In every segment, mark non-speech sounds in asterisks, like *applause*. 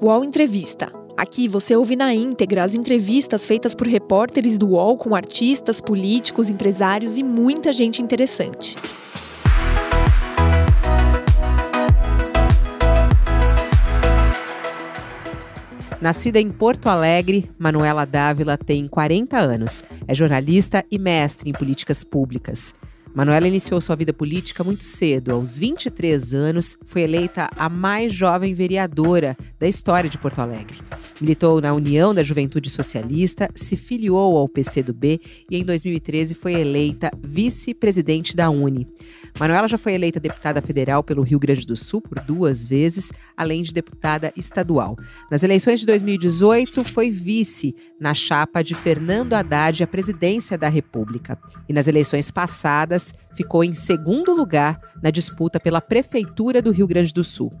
UOL Entrevista. Aqui você ouve na íntegra as entrevistas feitas por repórteres do UOL com artistas, políticos, empresários e muita gente interessante. Nascida em Porto Alegre, Manuela Dávila tem 40 anos. É jornalista e mestre em políticas públicas. Manuela iniciou sua vida política muito cedo. Aos 23 anos, foi eleita a mais jovem vereadora da história de Porto Alegre. Militou na União da Juventude Socialista, se filiou ao PCdoB e em 2013 foi eleita vice-presidente da Uni. Manuela já foi eleita deputada federal pelo Rio Grande do Sul por duas vezes, além de deputada estadual. Nas eleições de 2018, foi vice na chapa de Fernando Haddad à presidência da República. E nas eleições passadas, ficou em segundo lugar na disputa pela Prefeitura do Rio Grande do Sul.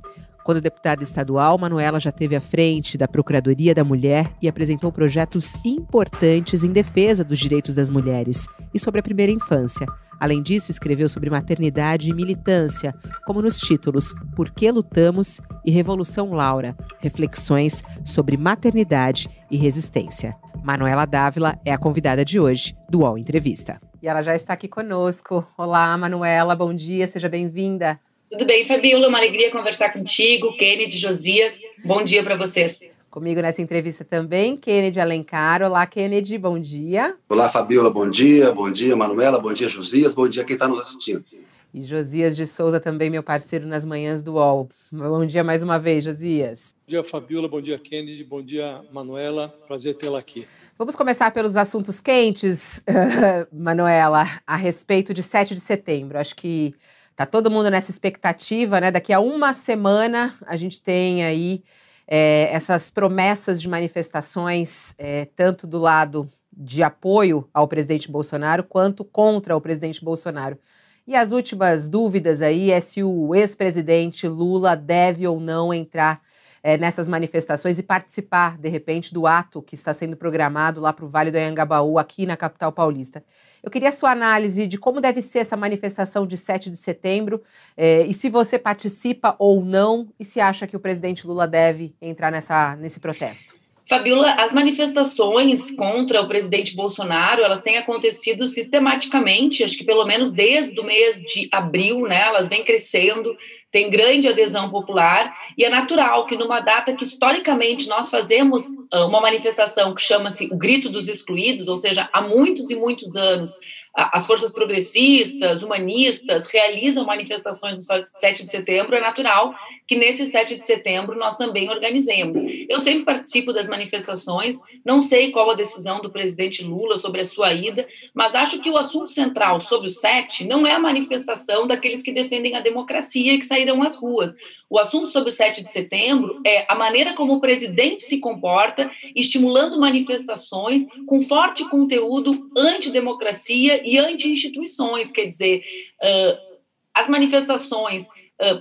Quando deputada estadual, Manuela já teve à frente da Procuradoria da Mulher e apresentou projetos importantes em defesa dos direitos das mulheres e sobre a primeira infância. Além disso, escreveu sobre maternidade e militância, como nos títulos Por que Lutamos e Revolução Laura Reflexões sobre maternidade e resistência. Manuela Dávila é a convidada de hoje do UOL Entrevista. E ela já está aqui conosco. Olá, Manuela, bom dia, seja bem-vinda. Tudo bem, Fabiola? Uma alegria conversar contigo, Kennedy, Josias. Bom dia para vocês. Comigo nessa entrevista também, Kennedy Alencar. Olá, Kennedy, bom dia. Olá, Fabiola, bom dia. Bom dia, Manuela. Bom dia, Josias. Bom dia quem está nos assistindo. E Josias de Souza também, meu parceiro nas manhãs do UOL. Bom dia mais uma vez, Josias. Bom dia, Fabiola. Bom dia, Kennedy. Bom dia, Manuela. Prazer tê-la aqui. Vamos começar pelos assuntos quentes, *laughs* Manuela, a respeito de 7 de setembro. Acho que tá todo mundo nessa expectativa, né? Daqui a uma semana a gente tem aí é, essas promessas de manifestações, é, tanto do lado de apoio ao presidente Bolsonaro quanto contra o presidente Bolsonaro. E as últimas dúvidas aí é se o ex-presidente Lula deve ou não entrar é, nessas manifestações e participar, de repente, do ato que está sendo programado lá para o Vale do Anhangabaú, aqui na capital paulista. Eu queria a sua análise de como deve ser essa manifestação de 7 de setembro é, e se você participa ou não e se acha que o presidente Lula deve entrar nessa, nesse protesto. Fabiola, as manifestações contra o presidente Bolsonaro, elas têm acontecido sistematicamente, acho que pelo menos desde o mês de abril, né, elas vêm crescendo, tem grande adesão popular, e é natural que numa data que historicamente nós fazemos ah, uma manifestação que chama-se o Grito dos Excluídos, ou seja, há muitos e muitos anos as forças progressistas, humanistas realizam manifestações no 7 de setembro, é natural que nesse 7 de setembro nós também organizemos. Eu sempre participo das manifestações, não sei qual a decisão do presidente Lula sobre a sua ida, mas acho que o assunto central sobre o 7 não é a manifestação daqueles que defendem a democracia e que saíram às ruas. O assunto sobre o 7 de setembro é a maneira como o presidente se comporta, estimulando manifestações com forte conteúdo antidemocracia e anti-instituições. Quer dizer, uh, as manifestações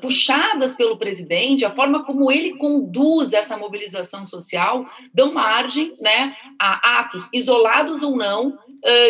puxadas pelo presidente, a forma como ele conduz essa mobilização social, dão margem né, a atos isolados ou não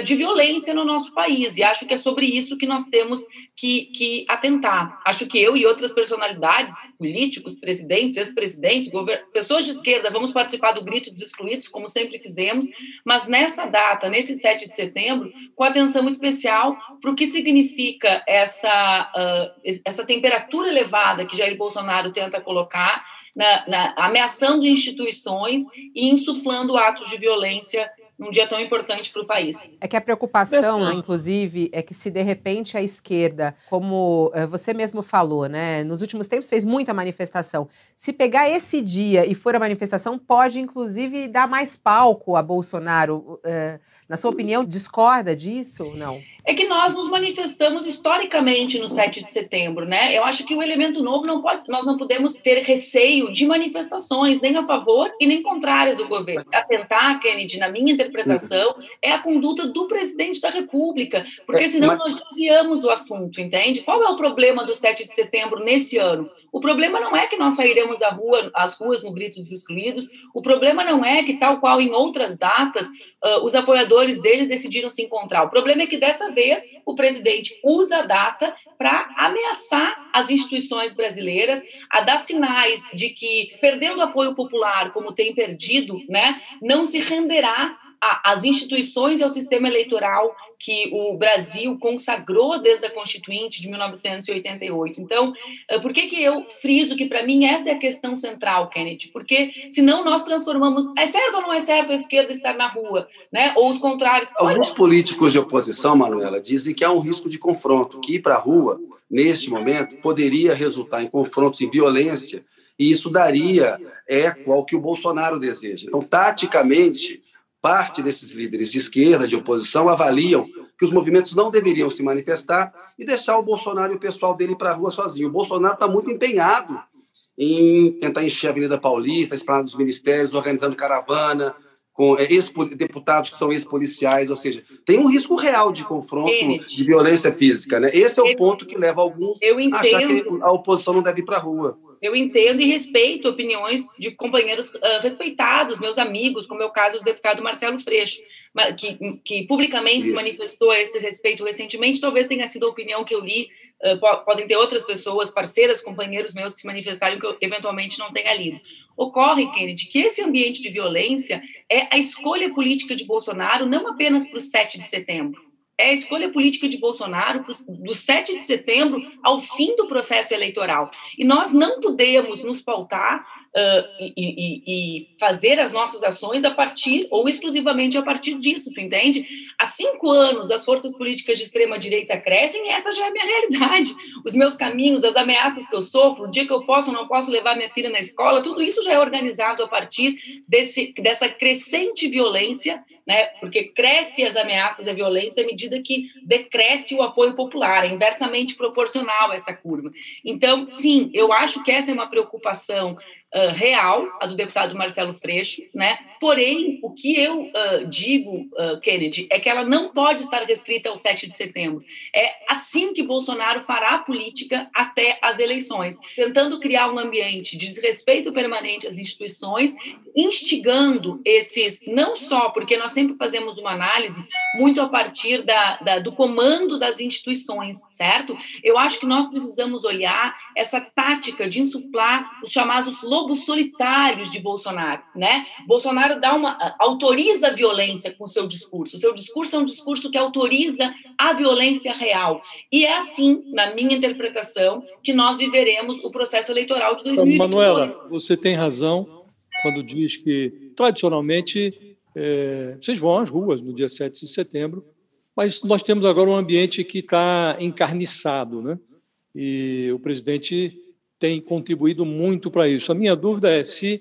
de violência no nosso país. E acho que é sobre isso que nós temos que, que atentar. Acho que eu e outras personalidades, políticos, presidentes, ex-presidentes, pessoas de esquerda, vamos participar do Grito dos Excluídos, como sempre fizemos, mas nessa data, nesse 7 de setembro, com atenção especial para o que significa essa, uh, essa temperatura elevada que Jair Bolsonaro tenta colocar, na, na, ameaçando instituições e insuflando atos de violência num dia tão importante para o país. É que a preocupação, inclusive, é que se de repente a esquerda, como eh, você mesmo falou, né, nos últimos tempos fez muita manifestação. Se pegar esse dia e for a manifestação, pode inclusive dar mais palco a Bolsonaro. Eh, na sua opinião, discorda disso ou não? É que nós nos manifestamos historicamente no 7 de setembro, né? Eu acho que o elemento novo não pode, nós não podemos ter receio de manifestações, nem a favor e nem contrárias do governo. Atentar, Kennedy, na minha interpretação, é a conduta do presidente da República, porque é, senão nós desviamos o assunto, entende? Qual é o problema do 7 de setembro nesse ano? O problema não é que nós sairemos à rua, às ruas no grito dos excluídos, o problema não é que, tal qual em outras datas, uh, os apoiadores deles decidiram se encontrar. O problema é que, dessa vez, o presidente usa a data para ameaçar as instituições brasileiras, a dar sinais de que, perdendo apoio popular, como tem perdido, né, não se renderá às instituições e ao sistema eleitoral que o Brasil consagrou desde a Constituinte de 1988. Então, eh, por que, que eu friso que, para mim, essa é a questão central, Kennedy? Porque, senão, nós transformamos. É certo ou não é certo a esquerda estar na rua? Né? Ou os contrários? Alguns políticos de oposição, Manuela, dizem que há um risco de confronto, que ir para a rua, neste momento, poderia resultar em confrontos, em violência, e isso daria eco ao que o Bolsonaro deseja. Então, taticamente parte desses líderes de esquerda, de oposição, avaliam que os movimentos não deveriam se manifestar e deixar o Bolsonaro e o pessoal dele para a rua sozinho. O Bolsonaro está muito empenhado em tentar encher a Avenida Paulista, a Esplanada dos Ministérios, organizando caravana, com é, deputados que são ex-policiais, ou seja, tem um risco real de confronto, de violência física. Né? Esse é o ponto que leva alguns a achar que a oposição não deve ir para a rua. Eu entendo e respeito opiniões de companheiros uh, respeitados, meus amigos, como é o caso do deputado Marcelo Freixo, que, que publicamente Isso. se manifestou a esse respeito recentemente. Talvez tenha sido a opinião que eu li. Uh, podem ter outras pessoas, parceiras, companheiros meus que se manifestaram que eu eventualmente não tenha lido. Ocorre, Kennedy, que esse ambiente de violência é a escolha política de Bolsonaro não apenas para o 7 de setembro, é a escolha política de Bolsonaro do 7 de setembro ao fim do processo eleitoral. E nós não podemos nos pautar uh, e, e, e, fazer as nossas ações a partir, ou exclusivamente a partir disso, tu entende? Há cinco anos, as forças políticas de extrema-direita crescem e essa já é a minha realidade. Os meus caminhos, as ameaças que eu sofro, o dia que eu posso ou não posso levar minha filha na escola, tudo isso já é organizado a partir desse, dessa crescente violência né? Porque cresce as ameaças e a violência à medida que decresce o apoio popular, é inversamente proporcional essa curva. Então, sim, eu acho que essa é uma preocupação uh, real, a do deputado Marcelo Freixo, né? Porém, o que eu uh, digo, uh, Kennedy, é que ela não pode estar restrita ao 7 de setembro. É assim que Bolsonaro fará a política até as eleições, tentando criar um ambiente de desrespeito permanente às instituições, instigando esses, não só porque nós sempre fazemos uma análise muito a partir da, da do comando das instituições, certo? Eu acho que nós precisamos olhar essa tática de insuflar os chamados solitários de Bolsonaro, né? Bolsonaro dá uma autoriza a violência com o seu discurso. O seu discurso é um discurso que autoriza a violência real. E é assim, na minha interpretação, que nós viveremos o processo eleitoral de 2022. Manuela, você tem razão quando diz que tradicionalmente é, vocês vão às ruas no dia 7 de setembro, mas nós temos agora um ambiente que está encarniçado, né? E o presidente tem contribuído muito para isso. A minha dúvida é se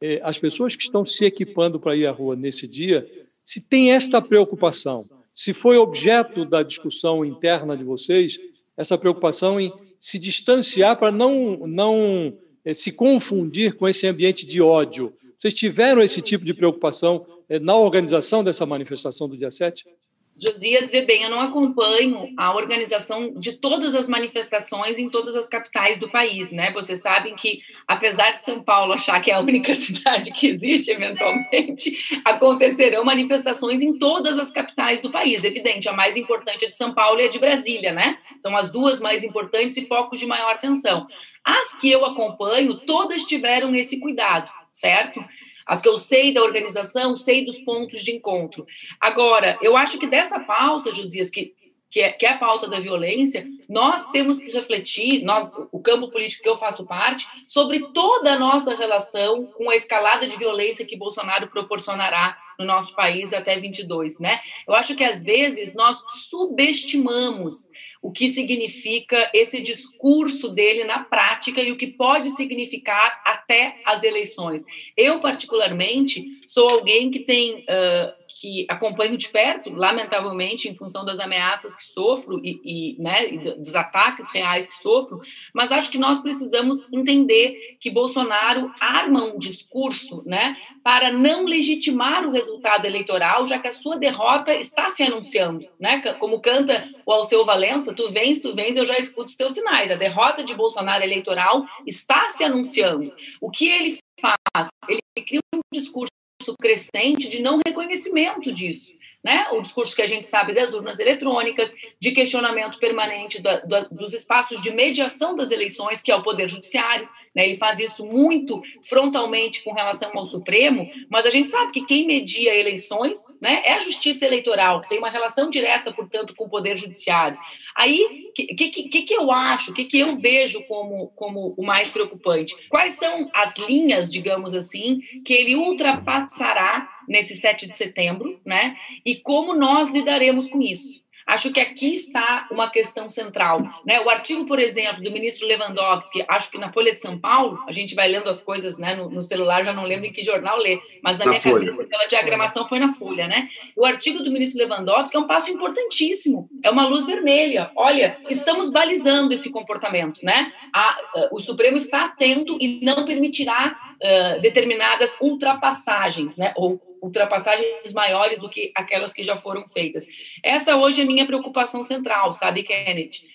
eh, as pessoas que estão se equipando para ir à rua nesse dia, se tem esta preocupação, se foi objeto da discussão interna de vocês, essa preocupação em se distanciar para não, não eh, se confundir com esse ambiente de ódio. Vocês tiveram esse tipo de preocupação eh, na organização dessa manifestação do dia 7? Josias vê bem, eu não acompanho a organização de todas as manifestações em todas as capitais do país, né? Vocês sabem que, apesar de São Paulo achar que é a única *laughs* cidade que existe, eventualmente, acontecerão manifestações em todas as capitais do país. Evidente, a mais importante é de São Paulo e a de Brasília, né? São as duas mais importantes e focos de maior atenção. As que eu acompanho, todas tiveram esse cuidado, certo? As que eu sei da organização, sei dos pontos de encontro. Agora, eu acho que dessa pauta, Josias, que, que, é, que é a pauta da violência, nós temos que refletir, nós, o campo político que eu faço parte, sobre toda a nossa relação com a escalada de violência que Bolsonaro proporcionará no nosso país até 22, né? Eu acho que às vezes nós subestimamos o que significa esse discurso dele na prática e o que pode significar até as eleições. Eu particularmente sou alguém que tem uh, que acompanho de perto, lamentavelmente, em função das ameaças que sofro e, e, né, dos ataques reais que sofro, mas acho que nós precisamos entender que Bolsonaro arma um discurso né, para não legitimar o resultado eleitoral, já que a sua derrota está se anunciando. Né? Como canta o Alceu Valença, tu vens, tu vens, eu já escuto os teus sinais. A derrota de Bolsonaro eleitoral está se anunciando. O que ele faz? Ele cria um discurso crescente de não reconhecimento disso. Né? O discurso que a gente sabe das urnas eletrônicas, de questionamento permanente da, da, dos espaços de mediação das eleições, que é o Poder Judiciário. Né? Ele faz isso muito frontalmente com relação ao Supremo, mas a gente sabe que quem media eleições né, é a Justiça Eleitoral, que tem uma relação direta, portanto, com o Poder Judiciário. Aí, o que, que, que, eu acho, o que, que eu vejo como, como o mais preocupante? Quais são as linhas, digamos assim, que ele ultrapassará nesse 7 de setembro, né? E como nós lidaremos com isso? Acho que aqui está uma questão central. Né? O artigo, por exemplo, do ministro Lewandowski, acho que na Folha de São Paulo, a gente vai lendo as coisas né, no, no celular, já não lembro em que jornal lê, mas na, na minha Folha. cabeça aquela diagramação foi na Folha. Né? O artigo do ministro Lewandowski é um passo importantíssimo, é uma luz vermelha. Olha, estamos balizando esse comportamento. Né? A, o Supremo está atento e não permitirá uh, determinadas ultrapassagens, né? ou ultrapassagens maiores do que aquelas que já foram feitas. Essa hoje é a minha preocupação central, sabe, Kenneth?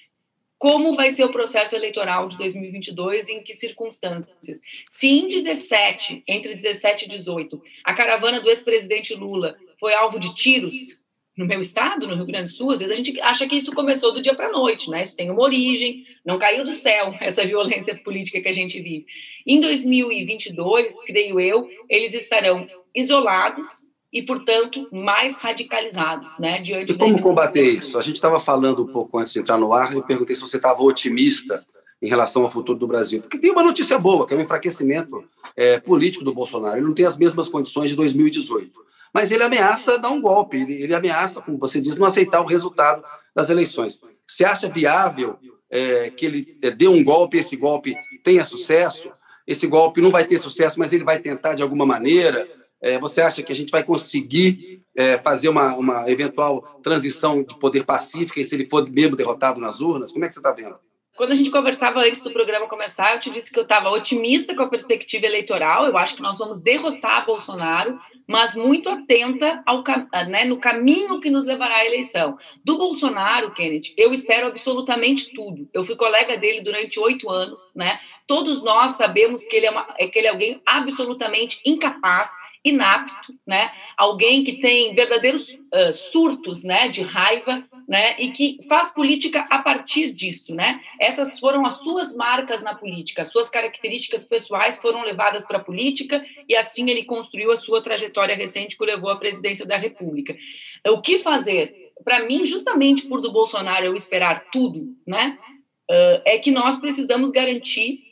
Como vai ser o processo eleitoral de 2022 e em que circunstâncias? Se em 17, entre 17 e 18, a caravana do ex-presidente Lula foi alvo de tiros no meu estado, no Rio Grande do Sul, às vezes a gente acha que isso começou do dia para a noite, né? Isso tem uma origem, não caiu do céu *laughs* essa violência política que a gente vive. Em 2022, creio eu, eles estarão isolados e, portanto, mais radicalizados, né? Diante e como combater isso? A gente estava falando um pouco antes de entrar no ar, eu perguntei se você estava otimista em relação ao futuro do Brasil. Porque tem uma notícia boa, que é o enfraquecimento é, político do Bolsonaro. Ele não tem as mesmas condições de 2018. Mas ele ameaça dar um golpe, ele, ele ameaça, como você diz, não aceitar o resultado das eleições. Você acha viável é, que ele é, dê um golpe, esse golpe tenha sucesso? Esse golpe não vai ter sucesso, mas ele vai tentar de alguma maneira? É, você acha que a gente vai conseguir é, fazer uma, uma eventual transição de poder pacífica e se ele for mesmo derrotado nas urnas? Como é que você está vendo? Quando a gente conversava antes do programa começar, eu te disse que eu estava otimista com a perspectiva eleitoral. Eu acho que nós vamos derrotar Bolsonaro, mas muito atenta ao, né, no caminho que nos levará à eleição. Do Bolsonaro, Kenneth, eu espero absolutamente tudo. Eu fui colega dele durante oito anos, né? Todos nós sabemos que ele é, uma, que ele é alguém absolutamente incapaz inapto, né? Alguém que tem verdadeiros uh, surtos, né, de raiva, né, e que faz política a partir disso, né? Essas foram as suas marcas na política, as suas características pessoais foram levadas para a política e assim ele construiu a sua trajetória recente que o levou à presidência da República. O que fazer? Para mim, justamente por do Bolsonaro eu esperar tudo, né? Uh, é que nós precisamos garantir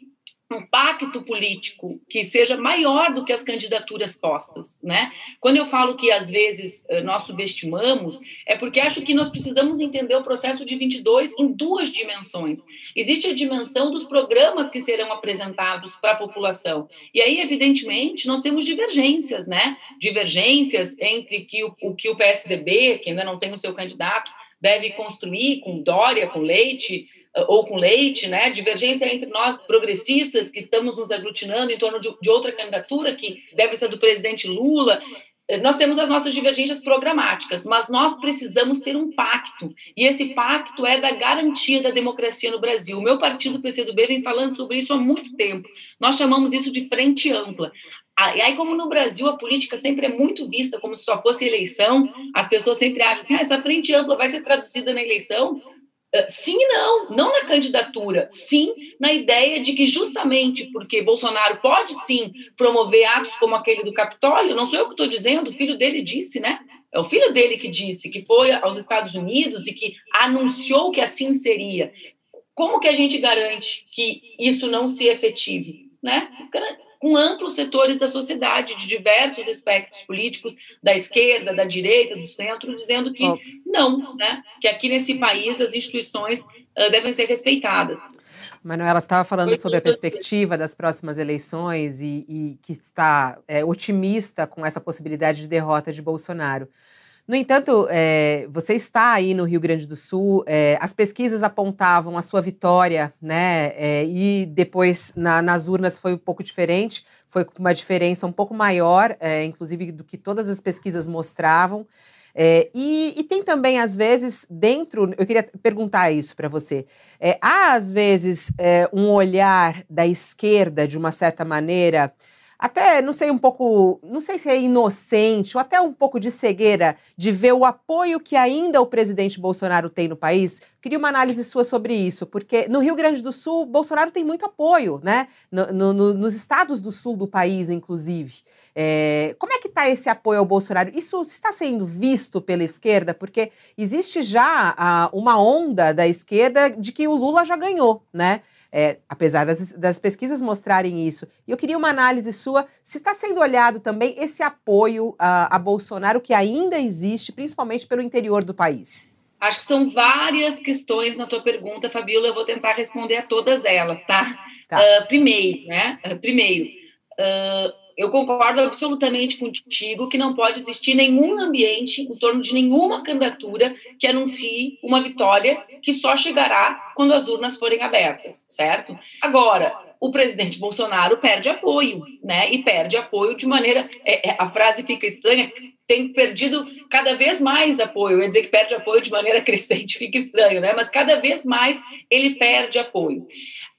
um pacto político que seja maior do que as candidaturas postas, né? Quando eu falo que às vezes eh, nós subestimamos, é porque acho que nós precisamos entender o processo de 22 em duas dimensões. Existe a dimensão dos programas que serão apresentados para a população. E aí, evidentemente, nós temos divergências, né? Divergências entre que o, o que o PSDB, que ainda não tem o seu candidato, deve construir com Dória, com Leite, ou com leite, né? Divergência entre nós progressistas que estamos nos aglutinando em torno de, de outra candidatura que deve ser do presidente Lula. Nós temos as nossas divergências programáticas, mas nós precisamos ter um pacto. E esse pacto é da garantia da democracia no Brasil. O meu partido, o PCdoB, vem falando sobre isso há muito tempo. Nós chamamos isso de frente ampla. E aí, como no Brasil a política sempre é muito vista como se só fosse eleição, as pessoas sempre acham assim: ah, essa frente ampla vai ser traduzida na eleição. Sim e não, não na candidatura, sim na ideia de que justamente porque Bolsonaro pode sim promover atos como aquele do Capitólio, não sou eu que estou dizendo, o filho dele disse, né? É o filho dele que disse que foi aos Estados Unidos e que anunciou que assim seria. Como que a gente garante que isso não se efetive? Né? Com amplos setores da sociedade, de diversos espectros políticos, da esquerda, da direita, do centro, dizendo que oh. não, né? que aqui nesse país as instituições uh, devem ser respeitadas. Manuela estava falando Foi sobre a perspectiva das próximas eleições e, e que está é, otimista com essa possibilidade de derrota de Bolsonaro. No entanto, é, você está aí no Rio Grande do Sul, é, as pesquisas apontavam a sua vitória, né? É, e depois na, nas urnas foi um pouco diferente, foi uma diferença um pouco maior, é, inclusive do que todas as pesquisas mostravam. É, e, e, tem também, às vezes, dentro. Eu queria perguntar isso para você. É, há, às vezes, um olhar da esquerda, de uma certa maneira, até, não sei, um pouco, não sei se é inocente ou até um pouco de cegueira de ver o apoio que ainda o presidente Bolsonaro tem no país. Queria uma análise sua sobre isso, porque no Rio Grande do Sul, Bolsonaro tem muito apoio, né? No, no, nos estados do sul do país, inclusive. É, como é que está esse apoio ao Bolsonaro? Isso está sendo visto pela esquerda? Porque existe já a, uma onda da esquerda de que o Lula já ganhou, né? É, apesar das, das, pesquisas mostrarem isso. E eu queria uma análise sua, se está sendo olhado também esse apoio a, a Bolsonaro que ainda existe, principalmente pelo interior do país. Acho que são várias questões na tua pergunta, Fabíola. Eu vou tentar responder a todas elas, tá? tá. Uh, primeiro, né? Uh, primeiro, uh, eu concordo absolutamente contigo que não pode existir nenhum ambiente em torno de nenhuma candidatura que anuncie uma vitória que só chegará quando as urnas forem abertas, certo? Agora, o presidente Bolsonaro perde apoio, né? E perde apoio de maneira. É, é, a frase fica estranha, tem perdido cada vez mais apoio. Eu ia dizer que perde apoio de maneira *laughs* crescente, fica estranho, né? Mas cada vez mais ele perde apoio.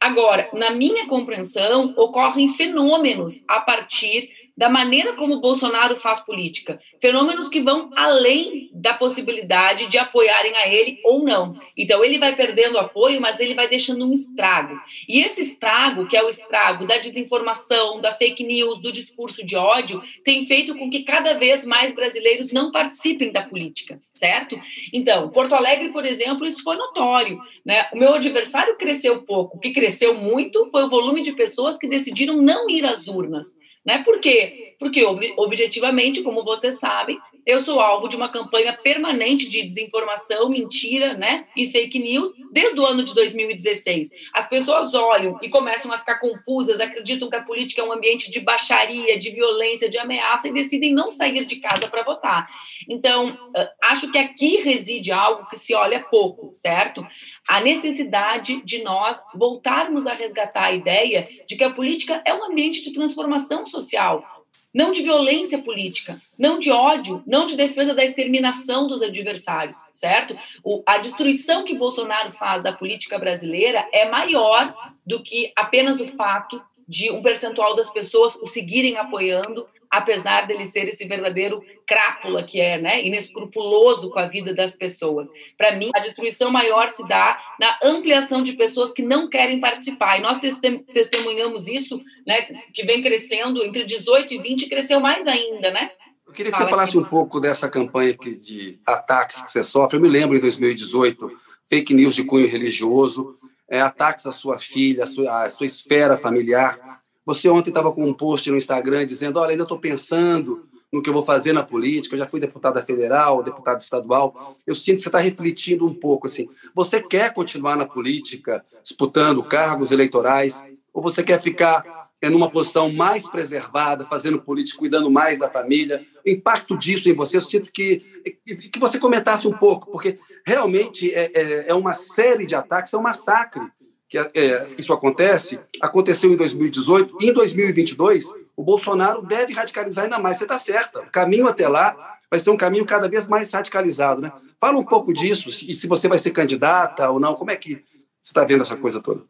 Agora, na minha compreensão, ocorrem fenômenos a partir da maneira como o Bolsonaro faz política. Fenômenos que vão além da possibilidade de apoiarem a ele ou não. Então, ele vai perdendo apoio, mas ele vai deixando um estrago. E esse estrago, que é o estrago da desinformação, da fake news, do discurso de ódio, tem feito com que cada vez mais brasileiros não participem da política, certo? Então, Porto Alegre, por exemplo, isso foi notório. Né? O meu adversário cresceu pouco. O que cresceu muito foi o volume de pessoas que decidiram não ir às urnas. Né? Por quê? Porque, objetivamente, como você sabe, eu sou alvo de uma campanha permanente de desinformação, mentira né? e fake news desde o ano de 2016. As pessoas olham e começam a ficar confusas, acreditam que a política é um ambiente de baixaria, de violência, de ameaça e decidem não sair de casa para votar. Então, acho que aqui reside algo que se olha pouco, certo? A necessidade de nós voltarmos a resgatar a ideia de que a política é um ambiente de transformação social, não de violência política, não de ódio, não de defesa da exterminação dos adversários, certo? O, a destruição que Bolsonaro faz da política brasileira é maior do que apenas o fato de um percentual das pessoas o seguirem apoiando apesar dele ser esse verdadeiro crápula que é, né, inescrupuloso com a vida das pessoas. Para mim, a destruição maior se dá na ampliação de pessoas que não querem participar. E nós testemunhamos isso, né, que vem crescendo entre 18 e 20, cresceu mais ainda, né? Eu queria que Fala você falasse aqui. um pouco dessa campanha de ataques que você sofre. Eu me lembro em 2018, fake news de cunho religioso, é, ataques à sua filha, à sua, à sua esfera familiar. Você ontem estava com um post no Instagram dizendo: olha, ainda estou pensando no que eu vou fazer na política. Eu já fui deputada federal, deputada estadual. Eu sinto que você está refletindo um pouco assim. Você quer continuar na política, disputando cargos eleitorais, ou você quer ficar em uma posição mais preservada, fazendo política, cuidando mais da família? O impacto disso em você, eu sinto que que você comentasse um pouco, porque realmente é, é, é uma série de ataques, é um massacre que é, isso acontece, aconteceu em 2018, e em 2022 o Bolsonaro deve radicalizar ainda mais. Você está certa, o caminho até lá vai ser um caminho cada vez mais radicalizado. Né? Fala um pouco disso, e se você vai ser candidata ou não, como é que você está vendo essa coisa toda?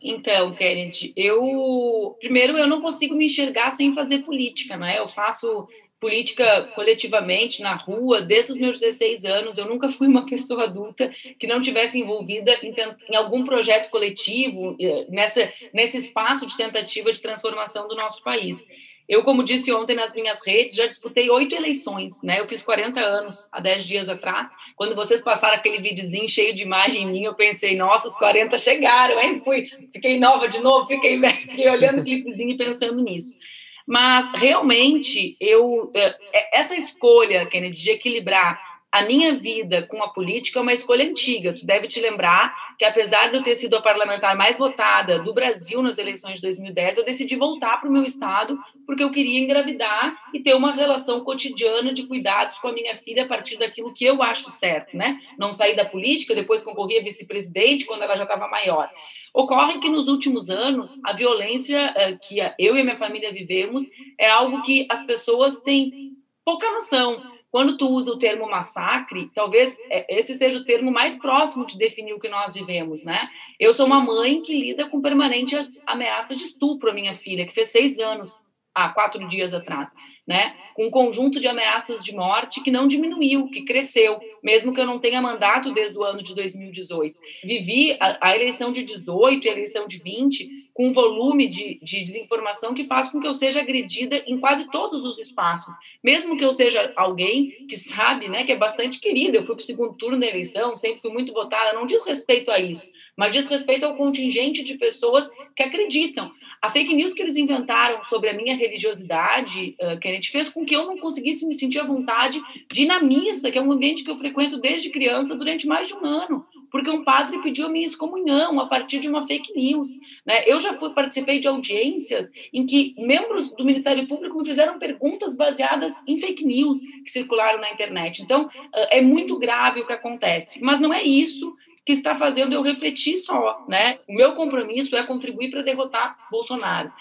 Então, Kennedy, eu primeiro eu não consigo me enxergar sem fazer política, né? Eu faço política coletivamente na rua desde os meus 16 anos. Eu nunca fui uma *laughs* pessoa adulta que não tivesse envolvida em, em, algum projeto coletivo eh, nessa nesse espaço de tentativa de transformação do nosso país. Eu, como disse ontem nas minhas redes, já disputei oito eleições, né? Eu fiz 40 anos há 10 dias atrás. Quando vocês passaram aquele videozinho cheio de imagem em mim, eu pensei, nossa, os 40 chegaram, hein? Fui, fiquei nova de novo, fiquei, fiquei olhando o clipezinho e pensando nisso. Mas realmente eu é, essa escolha, Kennedy, de equilibrar a minha vida com a política é uma escolha antiga. Tu deve te lembrar que, apesar de eu ter sido a parlamentar mais votada do Brasil nas eleições de 2010, eu decidi voltar para o meu estado porque eu queria engravidar e ter uma relação cotidiana de cuidados com a minha filha a partir daquilo que eu acho certo, né? Não sair da política, depois concorri a vice-presidente quando ela já estava maior. Ocorre que nos últimos anos a violência eh, que eu e a minha família vivemos é algo que as pessoas têm pouca noção quando tu usa o termo massacre, talvez é, esse seja o termo mais próximo de definir o que nós vivemos, né? Eu sou uma mãe que lida com permanentes ameaças de estupro à minha filha, que fez seis anos há quatro dias atrás, né? Com um conjunto de ameaças de morte que não diminuiu, que cresceu, mesmo que eu não tenha mandato desde o ano de 2018. Vivi a, a eleição de 18 e a eleição de 20 com um volume de, de desinformação que faz com que eu seja agredida em quase todos os espaços. Mesmo que eu seja alguém que sabe, né, que é bastante querida, eu fui para o segundo turno da eleição, sempre fui muito votada, não diz respeito a isso, mas diz respeito ao contingente de pessoas que acreditam. A fake news que eles inventaram sobre a minha religiosidade, uh, Kenneth, fez com que eu não conseguisse me sentir à vontade de ir na missa, que é um ambiente que eu frequento desde criança durante mais de um ano porque um padre pediu a minha excomunhão a partir de uma fake news. Né? Eu já fui, participei de audiências em que membros do Ministério Público me fizeram perguntas baseadas em fake news que circularam na internet. Então, é muito grave o que acontece. Mas não é isso que está fazendo eu refletir só. Né? O meu compromisso é contribuir para derrotar Bolsonaro.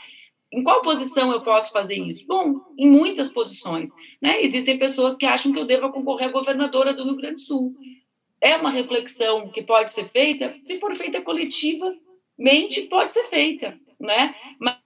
Em qual posição eu posso fazer isso? Bom, em muitas posições. Né? Existem pessoas que acham que eu devo concorrer a governadora do Rio Grande do Sul é uma reflexão que pode ser feita, se for feita coletivamente, pode ser feita, né?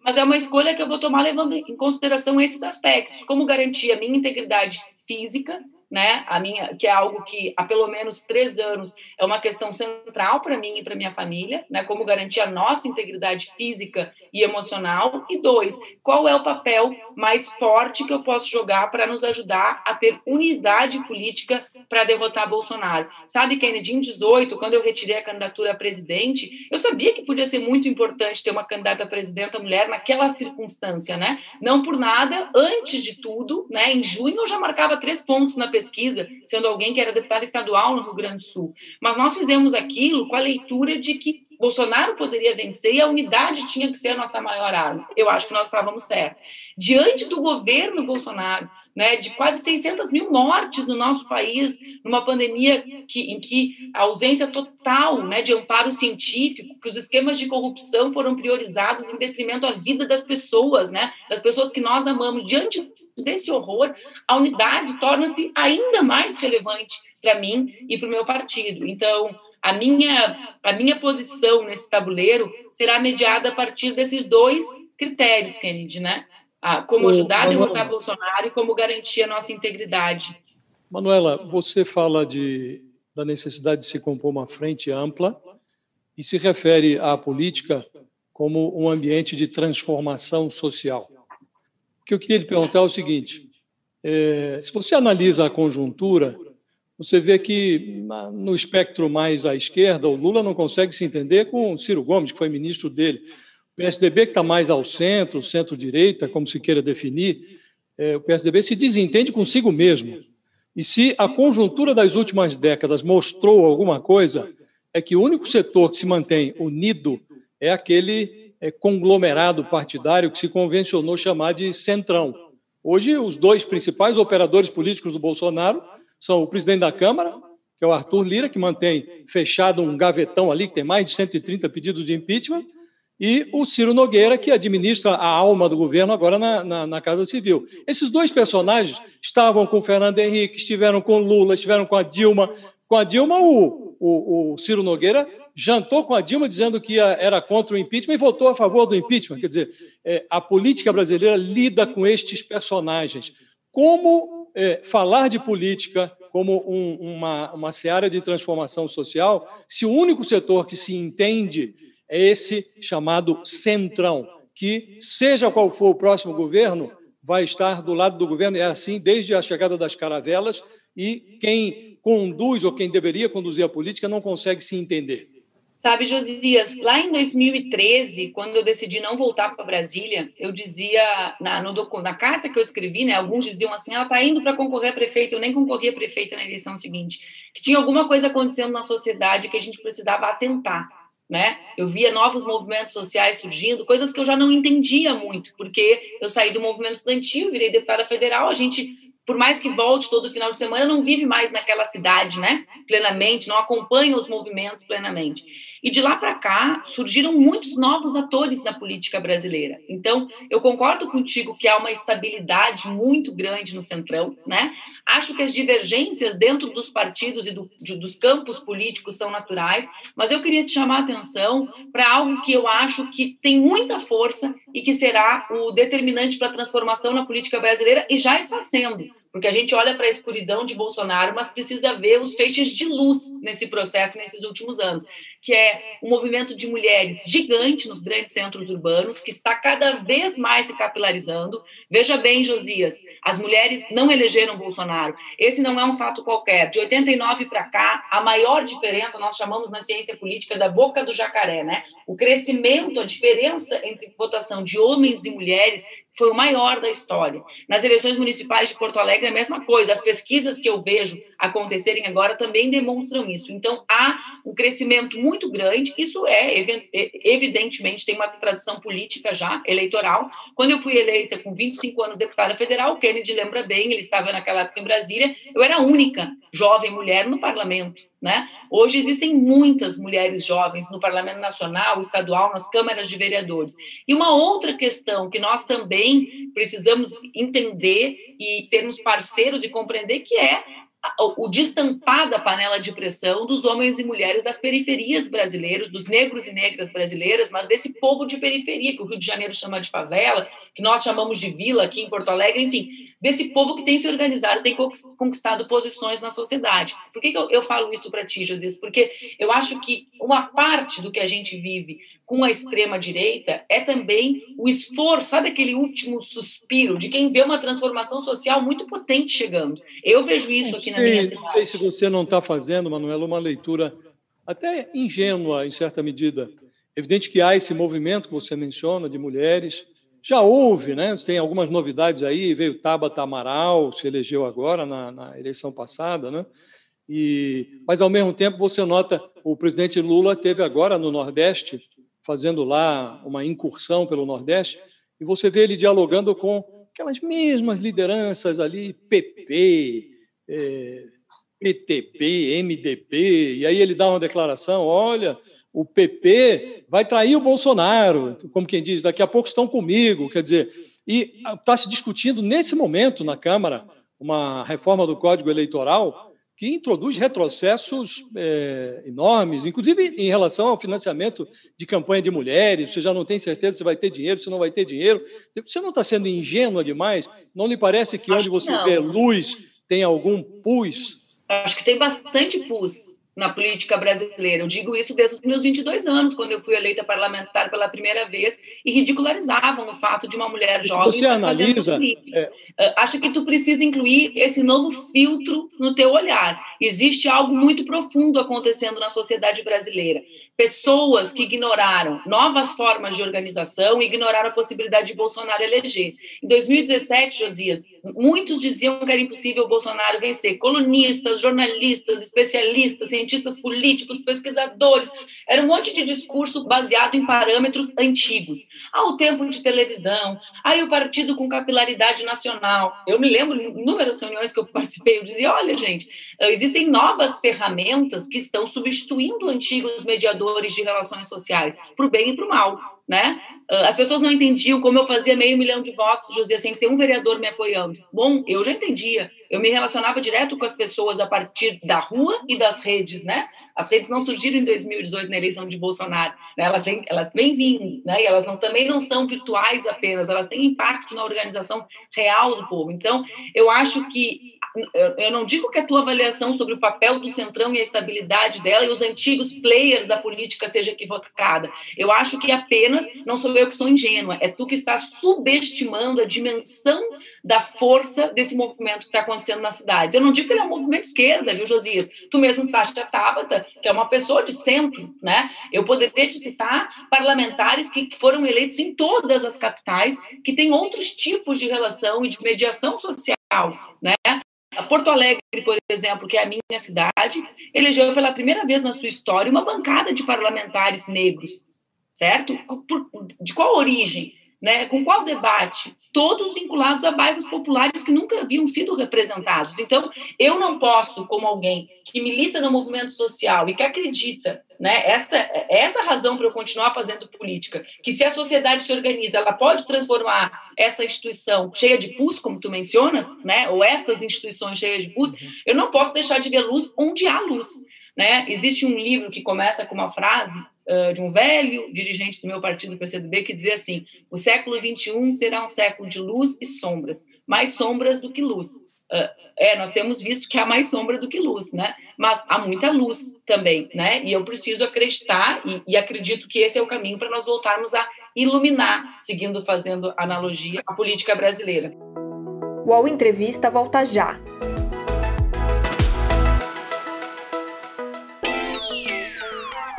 Mas é uma escolha que eu vou tomar levando em consideração esses aspectos, como garantir a minha integridade física, né? A minha, que é algo que há pelo menos três anos é uma questão central para mim e para minha família, né? Como garantir a nossa integridade física e emocional. E dois, qual é o papel mais forte que eu posso jogar para nos ajudar a ter unidade política para derrotar Bolsonaro? Sabe, Kennedy, em 18, quando eu retirei a candidatura a presidente, eu sabia que podia ser muito importante ter uma candidata a presidenta mulher naquela circunstância, né? Não por nada, antes de tudo, né? Em junho eu já marcava três pontos na pesquisa sendo alguém que era deputado estadual no Rio Grande do Sul. Mas nós fizemos aquilo com a leitura de que Bolsonaro poderia vencer e a unidade tinha que ser a nossa maior arma. Eu acho que nós estávamos certos. Diante do governo Bolsonaro, né, de quase 600 mil mortes no nosso país, numa pandemia que, em que a ausência total né, de amparo científico, que os esquemas de corrupção foram priorizados em detrimento à vida das pessoas, né, das pessoas que nós amamos. Diante desse horror, a unidade torna-se ainda mais relevante para mim e para o meu partido. Então, a minha, a minha posição nesse tabuleiro será mediada a partir desses dois critérios, Kennedy, né? Ah, como ajudar a derrotar Bolsonaro e como garantir a nossa integridade. Manuela, você fala de, da necessidade de se compor uma frente ampla e se refere à política como um ambiente de transformação social. O que eu queria lhe perguntar é o seguinte: é, se você analisa a conjuntura, você vê que no espectro mais à esquerda, o Lula não consegue se entender com o Ciro Gomes, que foi ministro dele. PSDB, que está mais ao centro, centro-direita, como se queira definir, é, o PSDB se desentende consigo mesmo. E se a conjuntura das últimas décadas mostrou alguma coisa, é que o único setor que se mantém unido é aquele é, conglomerado partidário que se convencionou chamar de centrão. Hoje, os dois principais operadores políticos do Bolsonaro são o presidente da Câmara, que é o Arthur Lira, que mantém fechado um gavetão ali, que tem mais de 130 pedidos de impeachment, e o Ciro Nogueira, que administra a alma do governo agora na, na, na, Casa Civil. Esses dois personagens estavam com o Fernando Henrique, estiveram com Lula, estiveram com a Dilma. Com a Dilma, o, o, o Ciro Nogueira jantou com a Dilma dizendo que era contra o impeachment e votou a favor do impeachment. Quer dizer, é, a política brasileira lida com estes personagens. Como é, falar de política como um, uma, uma seara de transformação social se o único setor que se entende é esse chamado centrão, que, seja qual for o próximo governo, vai estar do lado do governo. É assim desde a chegada das caravelas e quem conduz ou quem deveria conduzir a política não consegue se entender. Sabe, Josias, lá em 2013, quando eu decidi não voltar para Brasília, eu dizia na, no, na carta que eu escrevi, né, alguns diziam assim: ela ah, está indo para concorrer a prefeito, eu nem concorri a prefeita na eleição seguinte, que tinha alguma coisa acontecendo na sociedade que a gente precisava atentar. Né? Eu via novos movimentos sociais surgindo, coisas que eu já não entendia muito, porque eu saí do movimento estudantil, virei deputada federal, a gente por mais que volte todo final de semana, não vive mais naquela cidade, né? Plenamente, não acompanha os movimentos plenamente. E de lá para cá surgiram muitos novos atores na política brasileira. Então, eu concordo contigo que há uma estabilidade muito grande no centrão, né? Acho que as divergências dentro dos partidos e do, de, dos campos políticos são naturais, mas eu queria te chamar a atenção para algo que eu acho que tem muita força e que será o determinante para a transformação na política brasileira e já está sendo porque a gente olha para a escuridão de Bolsonaro, mas precisa ver os feixes de luz nesse processo nesses últimos anos, que é um movimento de mulheres gigante nos grandes centros urbanos, que está cada vez mais se capilarizando. Veja bem, Josias, as mulheres não elegeram Bolsonaro. Esse não é um fato qualquer. De 89 para cá, a maior diferença nós chamamos na ciência política da boca do jacaré, né? O crescimento, a diferença entre votação de homens e mulheres foi o maior da história. Nas eleições municipais de Porto Alegre, a mesma coisa. As pesquisas que eu vejo acontecerem agora também demonstram isso. Então, há um crescimento muito grande. Isso é, evidentemente, tem uma tradição política já, eleitoral. Quando eu fui eleita com 25 anos deputada federal, Kennedy lembra bem, ele estava naquela época em Brasília, eu era a única jovem mulher no parlamento. Né? Hoje existem muitas mulheres jovens no Parlamento Nacional, estadual, nas câmaras de vereadores. E uma outra questão que nós também precisamos entender e sermos parceiros e compreender que é o destampar da panela de pressão dos homens e mulheres das periferias brasileiras, dos negros e negras brasileiras, mas desse povo de periferia, que o Rio de Janeiro chama de favela, que nós chamamos de vila aqui em Porto Alegre, enfim, desse povo que tem se organizado, tem conquistado posições na sociedade. Por que, que eu, eu falo isso para ti, Josias? Porque eu acho que uma parte do que a gente vive com a extrema-direita é também o esforço, sabe aquele último suspiro de quem vê uma transformação social muito potente chegando. Eu vejo isso aqui sei, na minha cidade. Não sei se você não está fazendo, Manuela, uma leitura até ingênua, em certa medida. Evidente que há esse movimento que você menciona de mulheres. Já houve, né? tem algumas novidades aí, veio Tabata Amaral, se elegeu agora na, na eleição passada, né? E, mas, ao mesmo tempo, você nota, o presidente Lula teve agora no Nordeste fazendo lá uma incursão pelo Nordeste, e você vê ele dialogando com aquelas mesmas lideranças ali, PP, é, PTB, MDB, e aí ele dá uma declaração: olha, o PP vai trair o Bolsonaro, como quem diz, daqui a pouco estão comigo, quer dizer, e está se discutindo nesse momento na Câmara uma reforma do Código Eleitoral que introduz retrocessos é, enormes, inclusive em relação ao financiamento de campanha de mulheres. Você já não tem certeza se vai ter dinheiro, se não vai ter dinheiro. Você não está sendo ingênua demais? Não lhe parece que Acho onde você vê luz tem algum pus? Acho que tem bastante pus na política brasileira. Eu digo isso desde os meus 22 anos, quando eu fui eleita parlamentar pela primeira vez e ridicularizavam o fato de uma mulher jovem. Se você analisa, é... acho que tu precisa incluir esse novo filtro no teu olhar. Existe algo muito profundo acontecendo na sociedade brasileira. Pessoas que ignoraram novas formas de organização e ignoraram a possibilidade de Bolsonaro eleger. Em 2017, Josias, muitos diziam que era impossível o Bolsonaro vencer. Colunistas, jornalistas, especialistas, cientistas políticos, pesquisadores. Era um monte de discurso baseado em parâmetros antigos. Há o tempo de televisão, aí o partido com capilaridade nacional. Eu me lembro de inúmeras reuniões que eu participei, eu dizia, olha, gente, existem novas ferramentas que estão substituindo antigos mediadores de relações sociais, para o bem e para o mal. Né? As pessoas não entendiam como eu fazia meio milhão de votos, José, sem ter um vereador me apoiando. Bom, eu já entendia. eu me relacionava direto com as pessoas a partir da rua e das redes, né? As redes não surgiram em 2018 na eleição de Bolsonaro, né? elas vêm, elas vêm vindo, né? E elas não, também não são virtuais apenas, elas têm impacto na organização real do povo. Então, eu acho que eu não digo que a tua avaliação sobre o papel do Centrão e a estabilidade dela e os antigos players da política seja equivocada. Eu acho que apenas, não sou eu que sou ingênua, é tu que está subestimando a dimensão da força desse movimento que está acontecendo nas cidades. Eu não digo que ele é um movimento esquerda, viu, Josias? Tu mesmo estás a Tabata, que é uma pessoa de centro, né? Eu poderia te citar parlamentares que foram eleitos em todas as capitais, que têm outros tipos de relação e de mediação social, né? Porto Alegre, por exemplo, que é a minha cidade, elegeu pela primeira vez na sua história uma bancada de parlamentares negros, certo? de qual origem? Né? Com qual debate? Todos vinculados a bairros populares que nunca haviam sido representados. Então, eu não posso, como alguém que milita no movimento social e que acredita, né, essa, essa razão para eu continuar fazendo política, que se a sociedade se organiza, ela pode transformar essa instituição cheia de pus, como tu mencionas, né, ou essas instituições cheias de pus, eu não posso deixar de ver luz onde há luz. Né? Existe um livro que começa com uma frase de um velho dirigente do meu partido, PCdoB, que dizia assim: o século XXI será um século de luz e sombras, mais sombras do que luz. Uh, é, nós temos visto que há mais sombra do que luz, né? Mas há muita luz também, né? E eu preciso acreditar e, e acredito que esse é o caminho para nós voltarmos a iluminar, seguindo fazendo analogia, a política brasileira. O Entrevista volta já.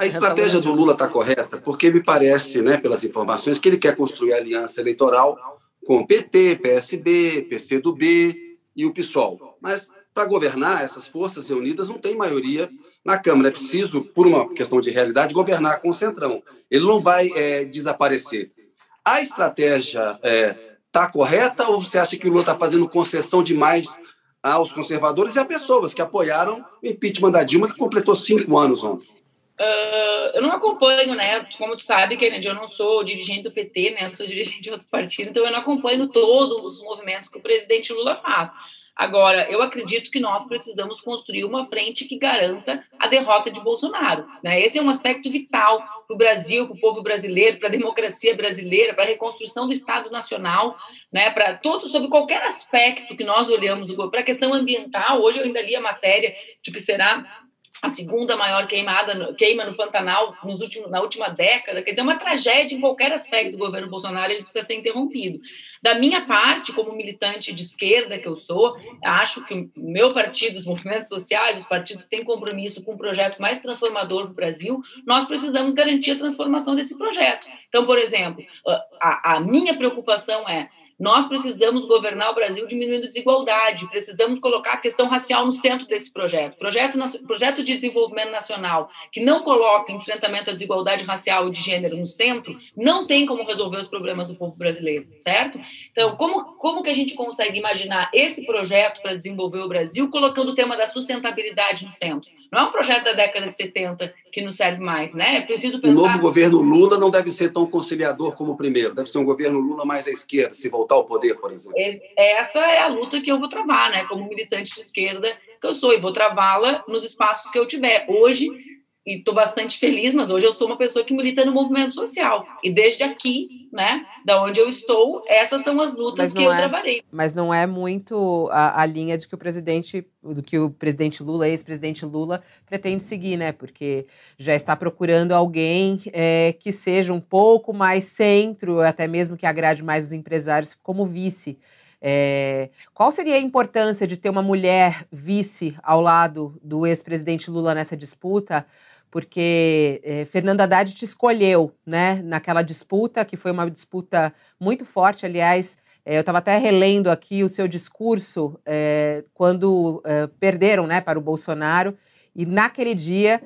A estratégia do Lula está correta, porque me parece, né, pelas informações, que ele quer construir aliança eleitoral com o PT, PSB, PCdoB e o PSOL. Mas para governar, essas forças reunidas não têm maioria na Câmara. É preciso, por uma questão de realidade, governar com o Centrão. Ele não vai é, desaparecer. A estratégia está é, tá correta ou você acha que o Lula está fazendo concessão demais aos conservadores e a pessoas que apoiaram o impeachment da Dilma, que completou cinco anos ontem? Uh, eu não acompanho, né? Como tu sabe, Kennedy, eu não sou dirigente do PT, né? Eu sou dirigente de outro partido, então eu não acompanho todos os movimentos que o presidente Lula faz. Agora, eu acredito que nós precisamos construir uma frente que garanta a derrota de Bolsonaro. Né? Esse é um aspecto vital para o Brasil, para o povo brasileiro, para a democracia brasileira, para a reconstrução do Estado Nacional, né? para todo, sobre qualquer aspecto que nós olhamos, para a questão ambiental. Hoje eu ainda li a matéria de que será a segunda maior queimada, queima no Pantanal nos últimos, na última década, quer dizer, é uma tragédia em qualquer aspecto do governo Bolsonaro, ele precisa ser interrompido. Da minha parte, como militante de esquerda que eu sou, acho que o meu partido, os movimentos sociais, os partidos que têm compromisso com um projeto mais transformador para o Brasil, nós precisamos garantir a transformação desse projeto. Então, por exemplo, a, a minha preocupação é nós precisamos governar o Brasil diminuindo desigualdade, precisamos colocar a questão racial no centro desse projeto. Projeto, projeto de desenvolvimento nacional que não coloca enfrentamento à desigualdade racial e de gênero no centro, não tem como resolver os problemas do povo brasileiro, certo? Então, como, como que a gente consegue imaginar esse projeto para desenvolver o Brasil colocando o tema da sustentabilidade no centro? Não é um projeto da década de 70 que não serve mais, né? É preciso pensar... O novo governo Lula não deve ser tão conciliador como o primeiro. Deve ser um governo Lula mais à esquerda, se voltar ao poder, por exemplo. Essa é a luta que eu vou travar, né? Como militante de esquerda que eu sou, e vou travá-la nos espaços que eu tiver. Hoje, e estou bastante feliz, mas hoje eu sou uma pessoa que milita no movimento social. E desde aqui, né, da onde eu estou, essas são as lutas que eu é, trabalhei. Mas não é muito a, a, linha de que o presidente, do que o presidente Lula, ex-presidente Lula, pretende seguir, né? Porque já está procurando alguém é, que seja um pouco mais centro, até mesmo que agrade mais os empresários, como vice. É, qual seria a importância de ter uma mulher vice ao lado do ex-presidente Lula nessa disputa? Porque é, Fernando Haddad te escolheu, né, naquela disputa, que foi uma disputa muito forte, aliás, É, eu estava até relendo aqui o seu discurso é, quando é, perderam né, para o Bolsonaro, e naquele dia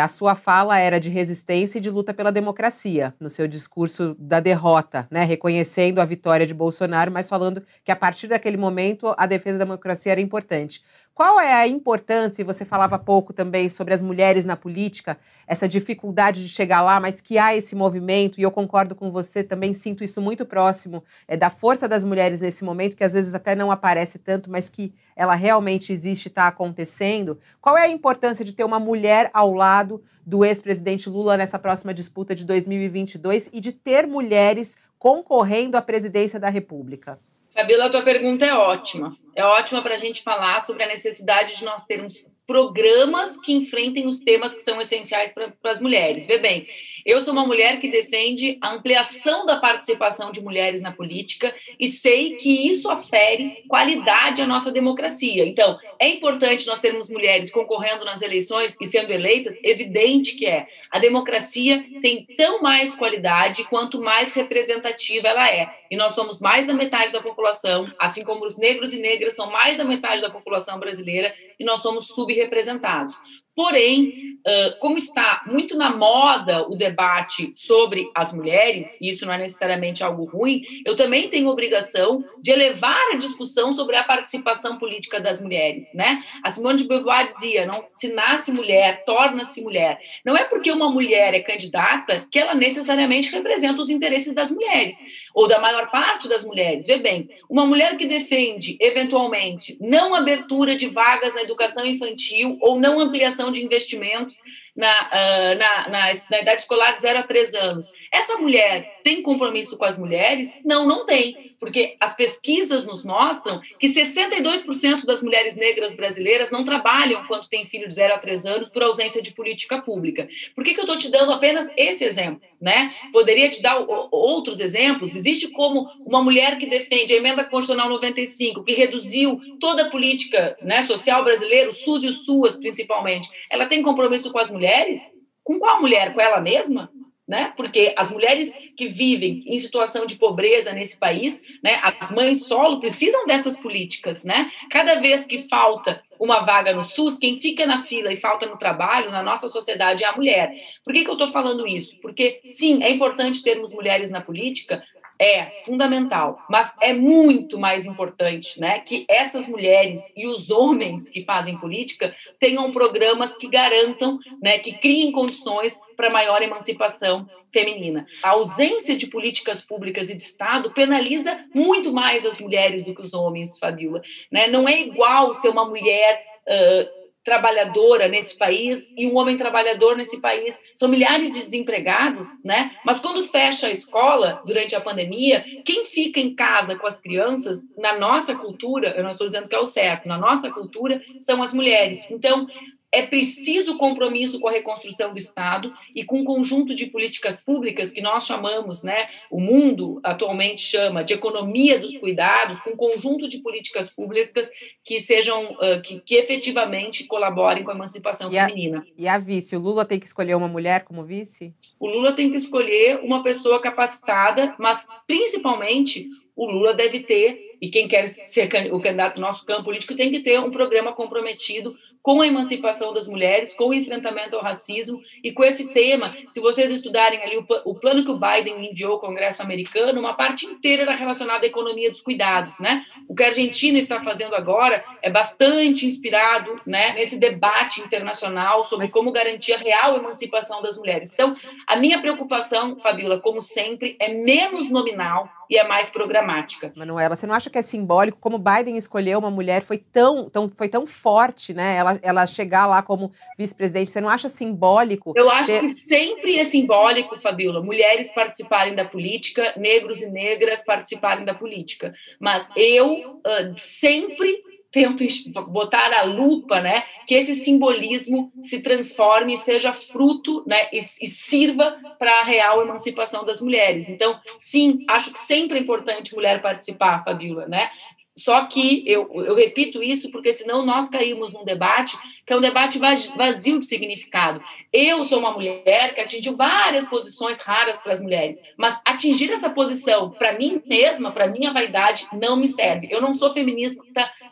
a sua fala era de resistência e de luta pela democracia, no seu discurso da derrota, né, reconhecendo a vitória de Bolsonaro, mas falando que a partir daquele momento a defesa da democracia era importante. Qual é a importância, e você falava pouco também sobre as mulheres na política, essa dificuldade de chegar lá, mas que há esse movimento, e eu concordo com você, também sinto isso muito próximo é, da força das mulheres nesse momento, que às vezes até não aparece tanto, mas que ela realmente existe e está acontecendo. Qual é a importância de ter uma mulher ao lado do ex-presidente Lula nessa próxima disputa de 2022 e de ter mulheres concorrendo à presidência da República? Fabiola, a tua pergunta é ótima. É ótima para a gente falar sobre a necessidade de nós termos programas que enfrentem os temas que são essenciais para as mulheres. Vê bem, eu sou uma mulher que defende a ampliação da participação de mulheres na política e sei que isso afere qualidade à nossa democracia. Então, é importante nós termos mulheres concorrendo nas eleições e sendo eleitas, evidente que é. A democracia tem tão mais qualidade quanto mais representativa ela é. E nós somos mais da metade da população, assim como os negros e negras são mais da metade da população brasileira e nós somos subrepresentados. Porém, como está muito na moda o debate sobre as mulheres, e isso não é necessariamente algo ruim, eu também tenho obrigação de elevar a discussão sobre a participação política das mulheres, né? A Simone de Beauvoir dizia, não se nasce mulher, torna-se mulher. Não é porque uma mulher é candidata que ela necessariamente representa os interesses das mulheres, ou da maior parte das mulheres. Vê bem, uma mulher que defende, eventualmente, não abertura de vagas na educação infantil ou não ampliação de investimentos na, uh, na, na, na, idade escolar de 0 a 3 anos. Essa mulher tem compromisso com as mulheres? Não, não tem, porque as pesquisas nos mostram que 62% das mulheres negras brasileiras não trabalham quando têm filho de 0 a 3 anos por ausência de política pública. Por que, que eu estou te dando apenas esse exemplo? Né? Poderia te dar outros exemplos. Existe como uma mulher que defende a emenda constitucional 95, que reduziu toda a política né, social brasileira, o SUS e o SUAS principalmente. Ela tem compromisso com as mulheres mulheres, com qual mulher? Com ela mesma? Né? Porque as mulheres que vivem em situação de pobreza nesse país, né, as mães solo precisam dessas políticas, né? Cada vez que falta uma vaga no SUS, quem fica na fila e falta no trabalho na nossa sociedade é a mulher. Por que, que eu estou falando isso? Porque sim, é importante termos mulheres na política, é fundamental, mas é muito mais importante né, que essas mulheres e os homens que fazem política tenham programas que garantam, né, que criem condições para maior emancipação feminina. A ausência de políticas públicas e de Estado penaliza muito mais as mulheres do que os homens, Fabiola. Né? Não é igual ser uma mulher. Uh, trabalhadora nesse país e um homem trabalhador nesse país. São milhares de desempregados, né? Mas quando fecha a escola durante a pandemia, quem fica em casa com as crianças, na nossa cultura, eu não estou dizendo que é o certo, na nossa cultura, são as mulheres. Então, é preciso compromisso com a reconstrução do Estado e com um conjunto de políticas públicas que nós chamamos, né, o mundo atualmente chama de economia dos cuidados, com um conjunto de políticas públicas que sejam, que, que, efetivamente colaborem com a emancipação e feminina. A, e a vice, o Lula tem que escolher uma mulher como vice? O Lula tem que escolher uma pessoa capacitada, mas principalmente o Lula deve ter, e quem quer ser o candidato do nosso campo político tem que ter um programa comprometido com a emancipação das mulheres, com o enfrentamento ao racismo e com esse tema. Se vocês estudarem ali o, o plano que o Biden enviou ao Congresso americano, uma parte inteira era relacionada à economia dos cuidados, né? O que a Argentina está fazendo agora é bastante inspirado, né, nesse debate internacional sobre Mas... como garantir a real emancipação das mulheres. Então, a minha preocupação, Fabiola, como sempre, é menos nominal e é mais programática. Manuela, você não acha que é simbólico como Biden escolheu uma mulher foi tão, tão foi tão forte, né? Ela, ela chegar lá como vice-presidente, você não acha simbólico? Eu acho ter... que sempre é simbólico, Fabiola, mulheres participarem da política, negros e negras participarem da política. Mas eu uh, sempre tento botar a lupa, né, que esse simbolismo se transforme e seja fruto, né, e, e sirva para a real emancipação das mulheres. Então, sim, acho que sempre é importante mulher participar, Fabiola, né? Só que eu, eu repito isso porque senão nós caímos num debate que é um debate vazio de significado. Eu sou uma mulher que atingiu várias posições raras para as mulheres, mas atingir essa posição para mim mesma, para minha vaidade, não me serve. Eu não sou feminista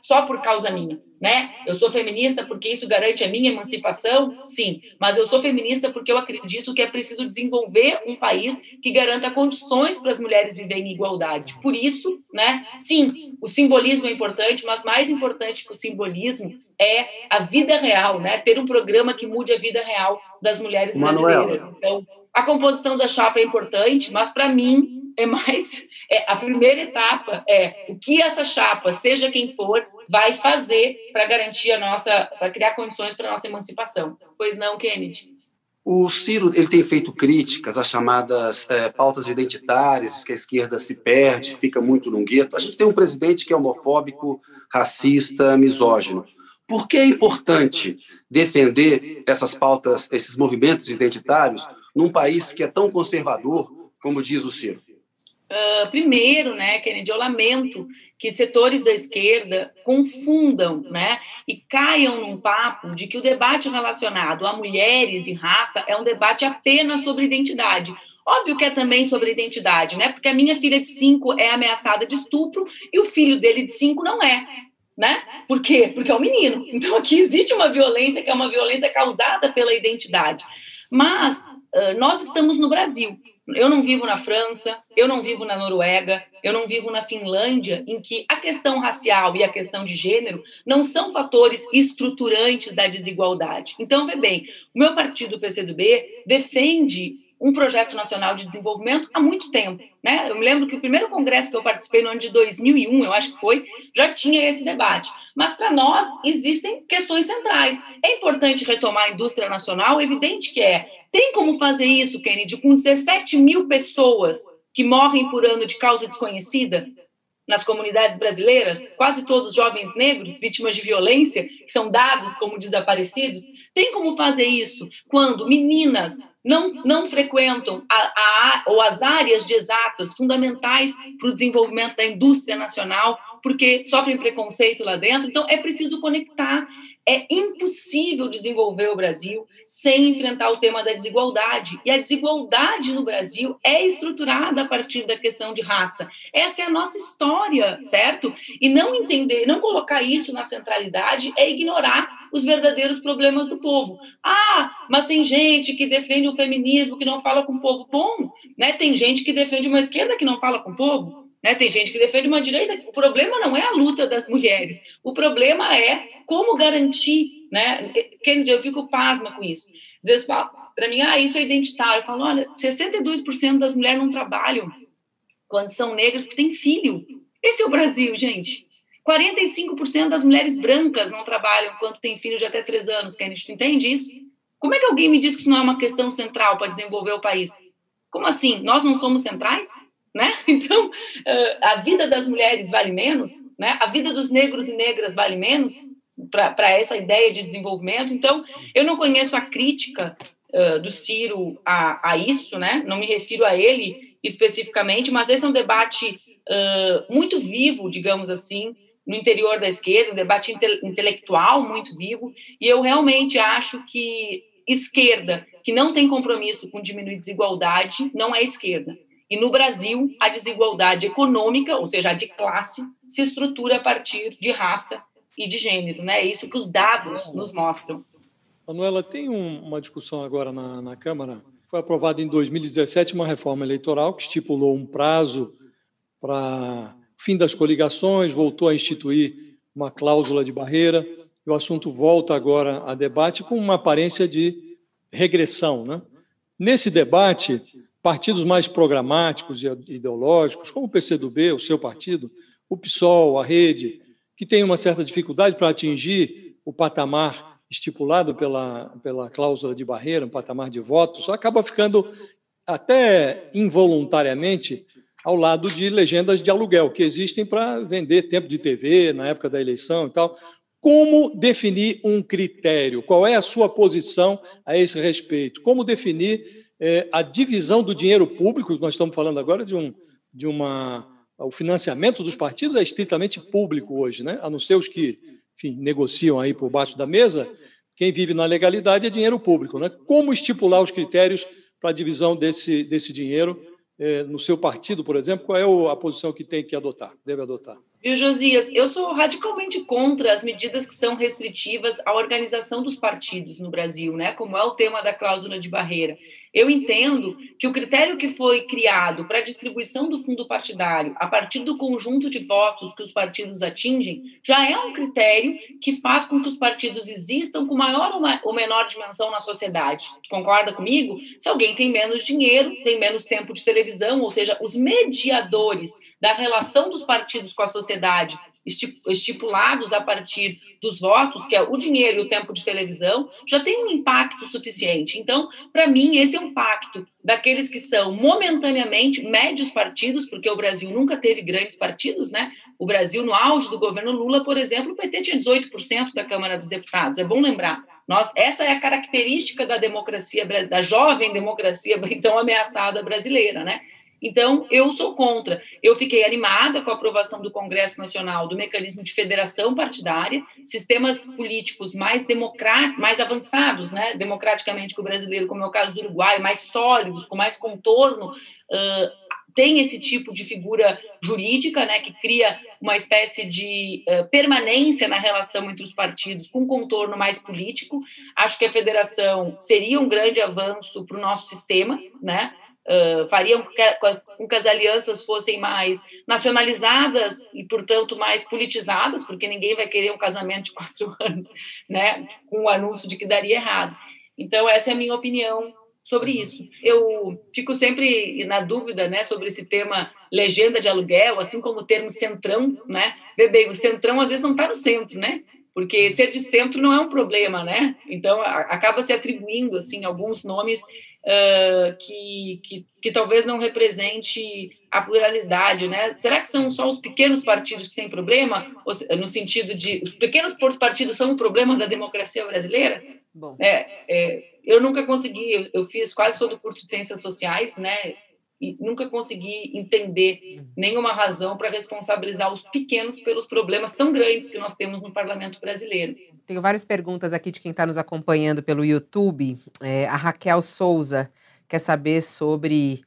só por causa minha, né? Eu sou feminista porque isso garante a minha emancipação, sim, mas eu sou feminista porque eu acredito que é preciso desenvolver um país que garanta condições para as mulheres viverem em igualdade. Por isso, né? Sim, o simbolismo é importante, mas mais importante que o simbolismo é a vida real, né? Ter um programa que mude a vida real das mulheres brasileiras. Então, a composição da chapa é importante, mas para mim é mais é, a primeira etapa é o que essa chapa, seja quem for, vai fazer para garantir a nossa, para criar condições para a nossa emancipação. Pois não, Kennedy? O Ciro ele tem feito críticas às chamadas é, pautas identitárias, que a esquerda se perde, fica muito num gueto. A gente tem um presidente que é homofóbico, racista, misógino. Por que é importante defender essas pautas, esses movimentos identitários, num país que é tão conservador, como diz o Ciro? Uh, primeiro, né, Kennedy, eu lamento que setores da esquerda confundam, né, e caiam num papo de que o debate relacionado a mulheres e raça é um debate apenas sobre identidade. Óbvio que é também sobre identidade, né? Porque a minha filha de cinco é ameaçada de estupro e o filho dele de cinco não é, né? Por quê? Porque é um menino. Então aqui existe uma violência que é uma violência causada pela identidade. Mas nós estamos no Brasil. Eu não vivo na França, eu não vivo na Noruega, eu não vivo na Finlândia, em que a questão racial e a questão de gênero não são fatores estruturantes da desigualdade. Então, vê bem, o meu partido, o PCdoB, defende um projeto nacional de desenvolvimento há muito tempo. Né? Eu me lembro que o primeiro congresso que eu participei no ano de 2001, eu acho que foi, já tinha esse debate. Mas para nós existem questões centrais. É importante retomar a indústria nacional? Evidente que é. Tem como fazer isso, Kennedy, com 17 mil pessoas que morrem por ano de causa desconhecida? nas comunidades brasileiras, quase todos jovens negros, vítimas de violência, que são dados como desaparecidos, tem como fazer isso quando meninas não, não frequentam a, a, ou as áreas de exatas fundamentais para o desenvolvimento da indústria nacional, porque sofrem preconceito lá dentro. Então, é preciso conectar. É impossível desenvolver o Brasil sem enfrentar o tema da desigualdade. E a desigualdade no Brasil é estruturada a partir da questão de raça. Essa é a nossa história, certo? E não entender, não colocar isso na centralidade é ignorar os verdadeiros problemas do povo. Ah, mas tem gente que defende o feminismo que não fala com o povo. Bom, né? Tem gente que defende uma esquerda que não fala com o povo. Né? Tem gente que defende uma direita. O problema não é a luta das mulheres. O problema é como garantir né? Kennedy, eu fico pasma com isso. Às vezes para mim, ah, isso é identitário. Eu falo, olha, 62% das mulheres não trabalham quando são negras porque têm filho. Esse é o Brasil, gente. 45% das mulheres brancas não trabalham quando têm filho de até 3 anos, Kennedy, tu entende isso? Como é que alguém me diz que isso não é uma questão central para desenvolver o país? Como assim? Nós não somos centrais? Né? *laughs* Então, a vida das mulheres vale menos? Né? A vida dos negros e negras vale menos? para essa ideia de desenvolvimento. Então, eu não conheço a crítica uh, do Ciro a, a, isso, né? não me refiro a ele especificamente, mas esse é um debate uh, muito vivo, digamos assim, no interior da esquerda, um debate inte intelectual muito vivo, e eu realmente acho que esquerda que não tem compromisso com diminuir desigualdade não é esquerda. E no Brasil, a desigualdade econômica, ou seja, a de classe, se estrutura a partir de raça e de gênero. Né? É isso que os dados nos mostram. Manuela, tem um, uma discussão agora na, na Câmara. Foi aprovada em 2017 uma reforma eleitoral que estipulou um prazo para fim das coligações, voltou a instituir uma cláusula de barreira. E o assunto volta agora a debate com uma aparência de regressão. Né? Nesse debate, partidos mais programáticos e ideológicos, como o PCdoB, o seu partido, o PSOL, a Rede, que tem uma certa dificuldade para atingir o patamar estipulado pela, pela cláusula de barreira, um patamar de votos, acaba ficando até involuntariamente ao lado de legendas de aluguel que existem para vender tempo de TV na época da eleição e tal. Como definir um critério? Qual é a sua posição a esse respeito? Como definir é, a divisão do dinheiro público? Nós estamos falando agora de, um, de uma o financiamento dos partidos é estritamente público hoje, né? a não ser os que enfim, negociam aí por baixo da mesa, quem vive na legalidade é dinheiro público. Né? Como estipular os critérios para a divisão desse, desse dinheiro é, no seu partido, por exemplo? Qual é a posição que tem que adotar, deve adotar? Viu, Josias? Eu sou radicalmente contra as medidas que são restritivas à organização dos partidos no Brasil, né? como é o tema da cláusula de barreira. Eu entendo que o critério que foi criado para a distribuição do fundo partidário a partir do conjunto de votos que os partidos atingem já é um critério que faz com que os partidos existam com maior ou menor dimensão na sociedade. Concorda comigo? Se alguém tem menos dinheiro, tem menos tempo de televisão, ou seja, os mediadores da relação dos partidos com a sociedade estipulados a partir dos votos, que é o dinheiro e o tempo de televisão, já tem um impacto suficiente. Então, para mim, esse é um pacto daqueles que são momentaneamente médios partidos, porque o Brasil nunca teve grandes partidos, né? O Brasil, no auge do governo Lula, por exemplo, o PT tinha 18% da Câmara dos Deputados. É bom lembrar. Nós, essa é a característica da democracia, da jovem democracia *laughs* então ameaçada brasileira, né? Então, eu sou contra. Eu fiquei animada com a aprovação do Congresso Nacional do mecanismo de federação partidária, sistemas políticos mais democráticos, mais avançados, né, democraticamente que o brasileiro, como é o caso do Uruguai, mais sólidos, com mais contorno, uh, tem esse tipo de figura jurídica, né, que cria uma espécie de uh, permanência na relação entre os partidos com contorno mais político. Acho que a federação seria um grande avanço para o nosso sistema, né? Uh, fariam com que as alianças fossem mais nacionalizadas e, portanto, mais politizadas, porque ninguém vai querer um casamento de quatro *laughs* anos, né, com o anúncio de que daria errado. Então, essa é a minha opinião sobre isso. Eu fico sempre na dúvida, né, sobre esse tema legenda de aluguel, assim como o termo centrão, né? Bebê, o centrão às vezes não está no centro, né? Porque ser de centro não é um problema, né? Então acaba se atribuindo assim alguns nomes uh, que, que, que talvez não represente a pluralidade, né? Será que são só os pequenos partidos que têm problema, no sentido de os pequenos partidos são um problema da democracia brasileira? Bom. É, é, eu nunca consegui, eu, eu fiz quase todo o curso de ciências sociais, né? E nunca consegui entender nenhuma razão para responsabilizar os pequenos pelos problemas tão grandes que nós temos no parlamento brasileiro. Tenho várias perguntas aqui de quem está nos acompanhando pelo YouTube. É, a Raquel Souza quer saber sobre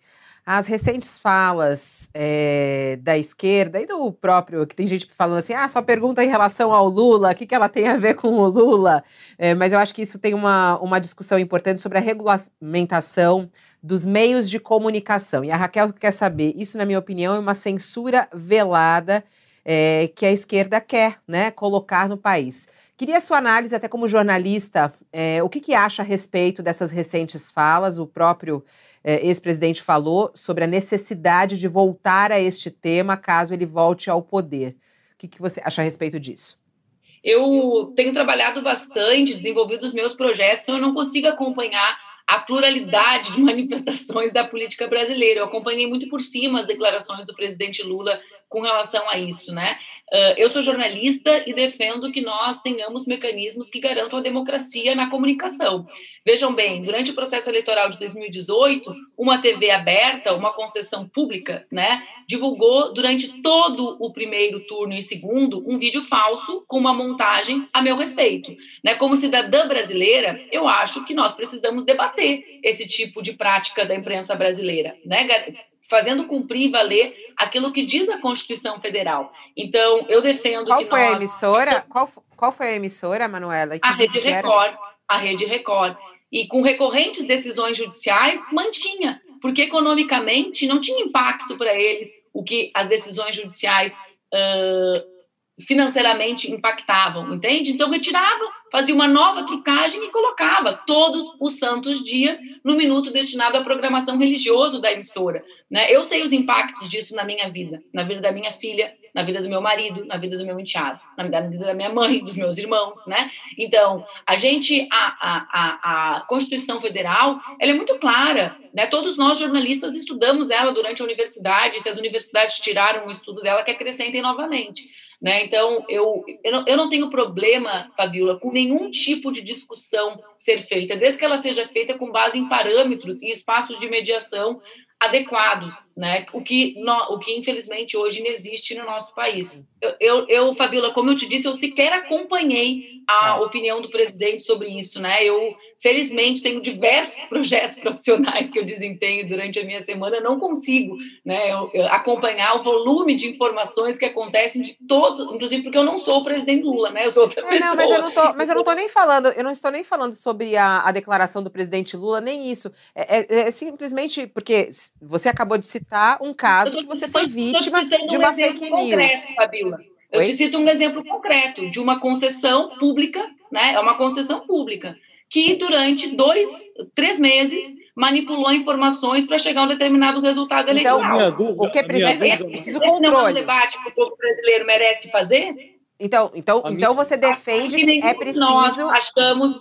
as recentes falas é, da esquerda e do próprio, que tem gente falando assim, ah, só pergunta em relação ao Lula, o que, que ela tem a ver com o Lula? É, mas eu acho que isso tem uma, uma discussão importante sobre a regulamentação dos meios de comunicação. E a Raquel quer saber, isso, na minha opinião, é uma censura velada é, que a esquerda quer né, colocar no país. Queria sua análise, até como jornalista, é, o que, que acha a respeito dessas recentes falas? O próprio é, ex-presidente falou sobre a necessidade de voltar a este tema caso ele volte ao poder. O que, que você acha a respeito disso? Eu tenho trabalhado bastante, desenvolvido os meus projetos, então eu não consigo acompanhar a pluralidade de *laughs* manifestações da política brasileira. Eu acompanhei muito por cima as declarações do presidente Lula com relação a isso, né? Eu sou jornalista e defendo que nós tenhamos mecanismos que garantam a democracia na comunicação. Vejam bem, durante o processo eleitoral de 2018, uma TV aberta, uma concessão pública, né, divulgou durante todo o primeiro turno e segundo um vídeo falso com uma montagem a meu respeito. Né? Como cidadã brasileira, eu acho que nós precisamos debater esse tipo de prática da imprensa brasileira, né? Fazendo cumprir e valer aquilo que diz a Constituição Federal. Então, eu defendo qual que foi nós... a emissora? Qual, qual foi a emissora, Manuela? a Rede Record. A Rede Record. E com recorrentes decisões judiciais, mantinha, porque economicamente não tinha impacto para eles o que as decisões judiciais uh, financeiramente impactavam, entende? Então retirava, fazia uma nova trucagem e colocava todos os santos dias no minuto destinado à programação religiosa da emissora, né? Eu sei os impactos disso na minha vida, na vida da minha filha, na vida do meu marido, na vida do meu enteado, na vida da minha mãe, dos meus irmãos, né? Então, a gente, a, a, a, Constituição Federal, ela é muito clara, né? Todos nós jornalistas estudamos ela durante a universidade, se as universidades tiraram o estudo dela, que acrescentem novamente. Né? Então, eu, eu não, eu, não, tenho problema, Fabiola, com nenhum tipo de discussão ser feita, desde que ela seja feita com base em parâmetros e espaços de mediação adequados, né? O que, no, o que infelizmente hoje não existe no nosso país. Eu, eu, Fabiola, como eu te disse, eu sequer acompanhei a ah. opinião do presidente sobre isso, né? Eu, felizmente, tenho diversos *laughs* projetos profissionais que eu desempenho durante a minha semana, não consigo, né, eu, eu acompanhar o volume de informações que acontecem de todos, inclusive porque eu não sou o presidente Lula, né? Eu sou outra é, pessoa. Não, mas eu não tô, mas eu não tô nem falando, eu não estou nem falando sobre a, a declaração do presidente Lula, nem isso. É, é, é simplesmente porque você acabou de citar um caso que você foi vítima de uma um fake news. Concreto, Fabiola. Eu Oi? te cito um exemplo concreto de uma concessão pública, né? É uma concessão pública que durante dois, três meses manipulou informações para chegar a um determinado resultado então, eleitoral. Dúvida, o que é preciso é, preciso controle. Não é um debate que o povo brasileiro merece fazer? Então, então, então você defende que, que é preciso. Nós achamos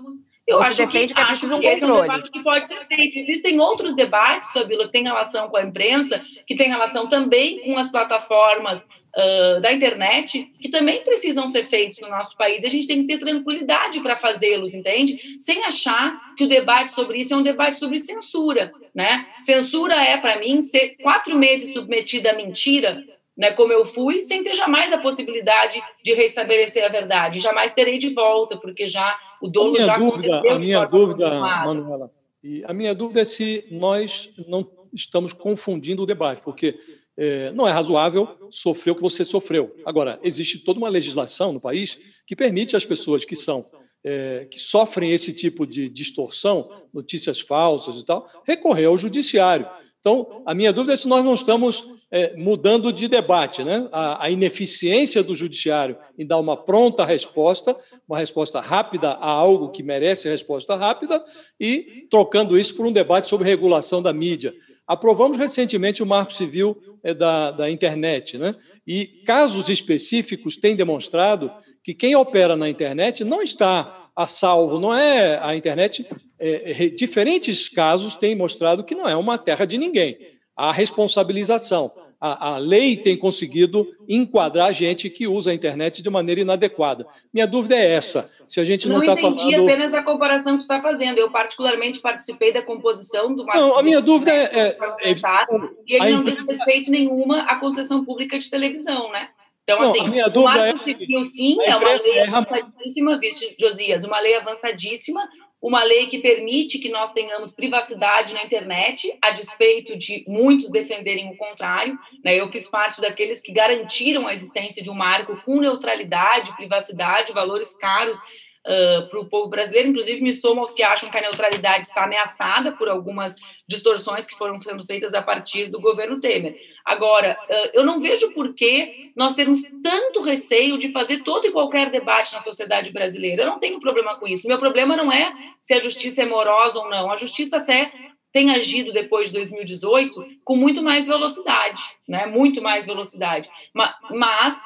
eu Você acho defende que, que é preciso um controle. Esse é um debate que pode ser feito. Existem outros debates, Fabíola, que têm relação com a imprensa, que têm relação também com as plataformas uh, da internet, que também precisam ser feitos no nosso país. A gente tem que ter tranquilidade para fazê-los, entende? Sem achar que o debate sobre isso é um debate sobre censura. Né? Censura é, para mim, ser quatro meses submetida à mentira né, como eu fui, sem ter jamais a possibilidade de restabelecer a verdade. Jamais terei de volta, porque já o dolo já dúvida, A minha dúvida, Manuela, e a minha dúvida é se nós não estamos confundindo o debate, porque é, não é razoável sofrer o que você sofreu. Agora, existe toda uma legislação no país que permite às pessoas que são é, que sofrem esse tipo de distorção, notícias falsas e tal, recorrer ao judiciário. Então, a minha dúvida é se nós não estamos é, mudando de debate, né? A, a, ineficiência do judiciário em dar uma pronta resposta, uma resposta rápida a algo que merece resposta rápida, e trocando isso por um debate sobre regulação da mídia. Aprovamos recentemente o Marco Civil é, da, da internet, né? e casos específicos têm demonstrado que quem opera na internet não está a salvo, não é a internet. É, é, diferentes casos têm mostrado que não é uma terra de ninguém. Há responsabilização. A, a, lei tem conseguido enquadrar gente que usa a internet de maneira inadequada. Minha dúvida é essa. Se a gente não está falando. Não entendi apenas a comparação que você está fazendo. Eu, particularmente, participei da composição do Não, a minha dúvida é. é, é, e ele não diz respeito nenhuma à concessão pública de televisão, né? Então, não, assim, a minha dúvida o Marco é, Civil, sim, é uma lei avançadíssima, Josias, uma lei avançadíssima, uma lei que permite que nós tenhamos privacidade na internet, a despeito de muitos defenderem o contrário. Né? Eu fiz parte daqueles que garantiram a existência de um marco com neutralidade, privacidade, valores caros uh, para o povo brasileiro. Inclusive, me somo aos que acham que a neutralidade está ameaçada por algumas distorções que foram sendo feitas a partir do governo Temer. Agora, uh, eu não vejo por que nós temos tanto receio de fazer todo e qualquer debate na sociedade brasileira. Eu não tenho problema com isso. Meu problema não é se a justiça é morosa ou não. A justiça até tem agido depois de 2018 com muito mais velocidade, né? Muito mais velocidade. Mas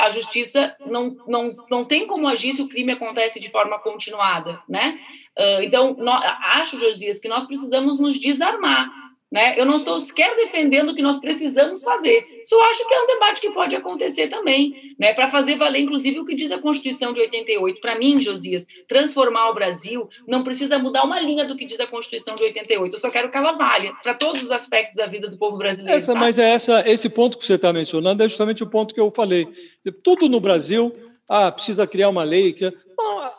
a justiça não, não, não tem como agir se o crime acontece de forma continuada, né? Uh, então, nós, acho, Josias, que nós precisamos nos desarmar, né? Eu não estou sequer defendendo o que nós precisamos fazer. Só acho que é um debate que pode acontecer também, né? Para fazer valer, inclusive, o que diz a Constituição de 88. Para mim, Josias, transformar o Brasil não precisa mudar uma linha do que diz a Constituição de 88. Eu só quero que ela valha para todos os aspectos da vida do povo brasileiro. Essa, mas é essa, esse ponto que você está mencionando é justamente o ponto que eu falei. Tudo no Brasil, ah, precisa criar uma lei. Que...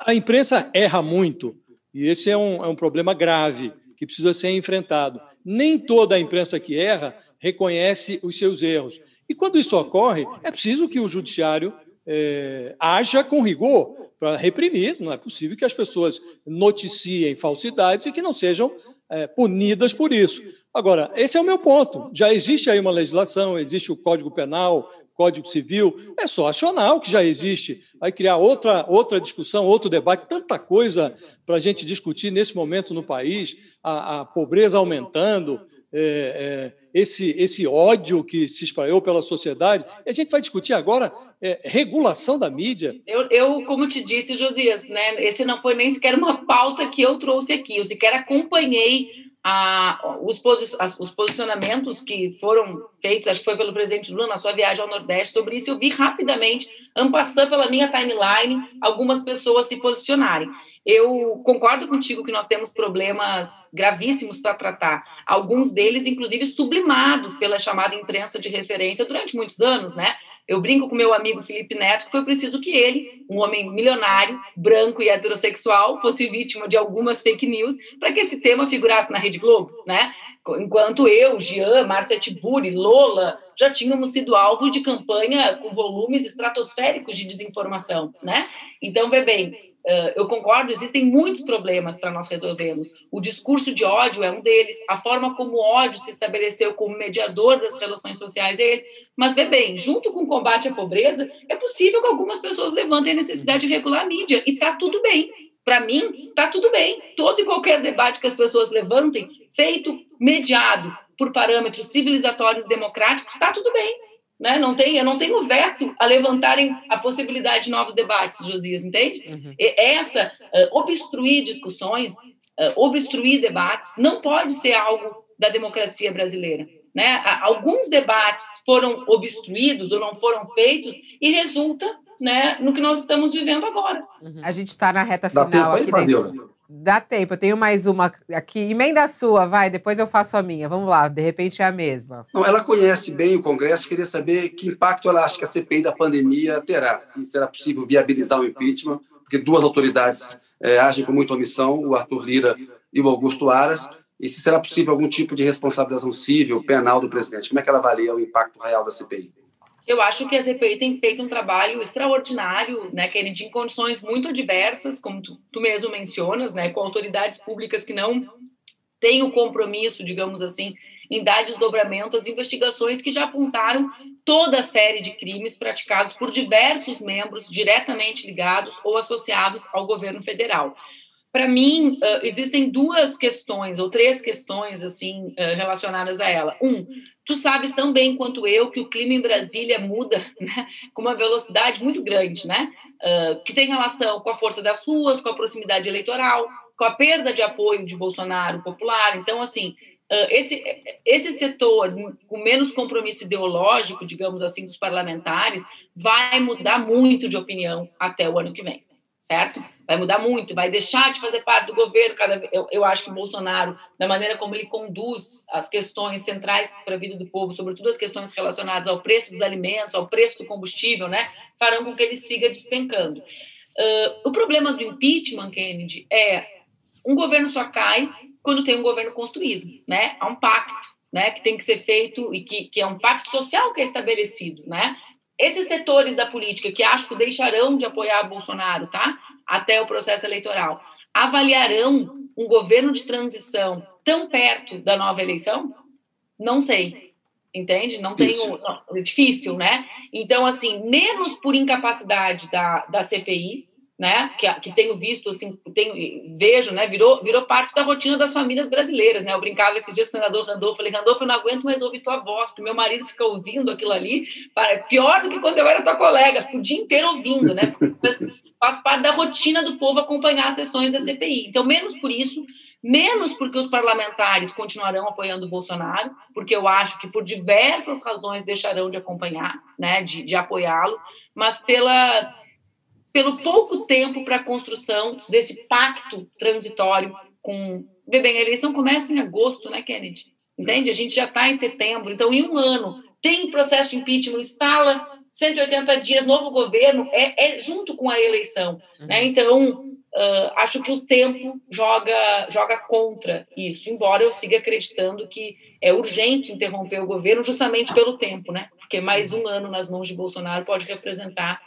a imprensa erra muito. E esse é um, é um problema grave que precisa ser enfrentado nem toda a imprensa que erra reconhece os seus erros. E quando isso ocorre, é preciso que o judiciário é, haja com rigor para reprimir. Não é possível que as pessoas noticiem falsidades e que não sejam é, punidas por isso. Agora, esse é o meu ponto. Já existe aí uma legislação, existe o Código Penal, Código Civil, é só acionar o que já existe. Vai criar outra, outra discussão, outro debate, tanta coisa para a gente discutir nesse momento no país, a, a pobreza aumentando, é, é, esse, esse ódio que se espalhou pela sociedade. E a gente vai discutir agora é, regulação da mídia. Eu, eu, como te disse, Josias, né, esse não foi nem sequer uma pauta que eu trouxe aqui, eu sequer acompanhei a, os, posi os, posicionamentos que foram feitos, acho que foi pelo presidente Lula na sua viagem ao Nordeste sobre isso, eu vi rapidamente, passando pela minha timeline, algumas pessoas se posicionarem. Eu concordo contigo que nós temos problemas gravíssimos para tratar, alguns deles, inclusive, sublimados pela chamada imprensa de referência durante muitos anos, né? Eu brinco com meu amigo Felipe Neto que foi preciso que ele, um homem milionário, branco e heterossexual, fosse vítima de algumas fake news para que esse tema figurasse na Rede Globo, né? Enquanto eu, Jean, Márcia Tiburi, Lola, já tínhamos sido alvo de campanha com volumes estratosféricos de desinformação, né? Então, vê bem, eu concordo, existem muitos problemas para nós resolvermos. O discurso de ódio é um deles, a forma como o ódio se estabeleceu como mediador das relações sociais é ele. Mas vê bem, junto com o combate à pobreza, é possível que algumas pessoas levantem a necessidade de regular a mídia, e está tudo bem. Para mim, está tudo bem. Todo e qualquer debate que as pessoas levantem, feito, mediado por parâmetros civilizatórios democráticos, está tudo bem né? Não tem, eu não tenho veto a levantarem a possibilidade de novos debates, Josias, entende? Uhum. Essa uh, obstruir discussões, uh, obstruir debates, não pode ser algo da democracia brasileira. Né? Alguns debates foram obstruídos ou não foram feitos e resulta né, no que nós estamos vivendo agora. Uhum. A gente está na reta final Dá tempo aqui aí, Dá tempo, eu tenho mais uma aqui. Emenda a sua, vai, depois eu faço a minha. Vamos lá, de repente é a mesma. Não, ela conhece bem o Congresso, queria saber que impacto ela acha que a CPI da pandemia terá. Se será possível viabilizar o impeachment, porque duas autoridades é, agem com muita omissão, o Arthur Lira e o Augusto Aras, e se será possível algum tipo de responsabilização civil, penal do presidente. Como é que ela avalia o impacto real da CPI? Eu acho que a CPI tem feito um trabalho extraordinário, né, Kennedy, em condições muito adversas, como tu, tu mesmo mencionas, né, com autoridades públicas que não têm o compromisso, digamos assim, em dar desdobramento às investigações que já apontaram toda a série de crimes praticados por diversos membros diretamente ligados ou associados ao governo federal. Para mim, existem duas questões, ou três questões, assim, relacionadas a ela. Um, tu sabes tão bem quanto eu que o clima em Brasília muda *laughs* né, com uma velocidade muito grande, né? Que tem relação com a força das ruas, com a proximidade eleitoral, com a perda de apoio de Bolsonaro popular. Então, assim, esse, esse setor com menos compromisso ideológico, digamos assim, dos parlamentares, vai mudar muito de opinião até o ano que vem certo? Vai mudar muito, vai deixar de fazer parte do governo. Cada, eu, eu acho que Bolsonaro, da maneira como ele conduz as questões centrais para a vida do povo, sobretudo as questões relacionadas ao preço dos alimentos, ao preço do combustível, né, farão com que ele siga despencando. Uh, o problema do impeachment, Kennedy, é um governo só cai quando tem um governo construído, né? Há um pacto, né, que tem que ser feito e que, que é um pacto social que é estabelecido, né? Esses setores da política que acho que deixarão de apoiar Bolsonaro, tá? Até o processo eleitoral, avaliarão um governo de transição tão perto da nova eleição? Não sei. Entende? Não tenho. Não, é difícil, né? Então, assim, menos por incapacidade da, da CPI, né, que, que tenho visto, assim, tenho, vejo, né, virou, virou parte da rotina das famílias brasileiras, né, eu brincava esse dia com o senador Randolfo, falei, Randolfo, eu não aguento mais ouvir tua voz, porque meu marido fica ouvindo aquilo ali, pior do que quando eu era tua colega, o dia inteiro ouvindo, né, *laughs* faz parte da rotina do povo acompanhar as sessões da CPI, então, menos por isso, menos porque os parlamentares continuarão apoiando o Bolsonaro, porque eu acho que por diversas razões deixarão de acompanhar, né, de, de apoiá-lo, mas pela pelo pouco tempo para a construção desse pacto transitório com. Vê bem, a eleição começa em agosto, né, Kennedy? Entende? A gente já está em setembro, então, em um ano, tem processo de impeachment, instala 180 dias, novo governo, é, é junto com a eleição. Uhum. Né? Então, uh, acho que o tempo joga, joga contra isso, embora eu siga acreditando que é urgente interromper o governo justamente pelo tempo, né? Porque mais um ano nas mãos de Bolsonaro pode representar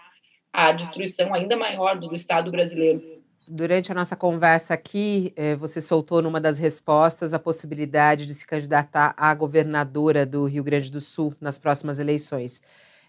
a destruição ainda maior do, do Estado brasileiro. Durante a nossa conversa aqui, eh, você soltou numa das respostas a possibilidade de se candidatar à governadora do Rio Grande do Sul nas próximas eleições.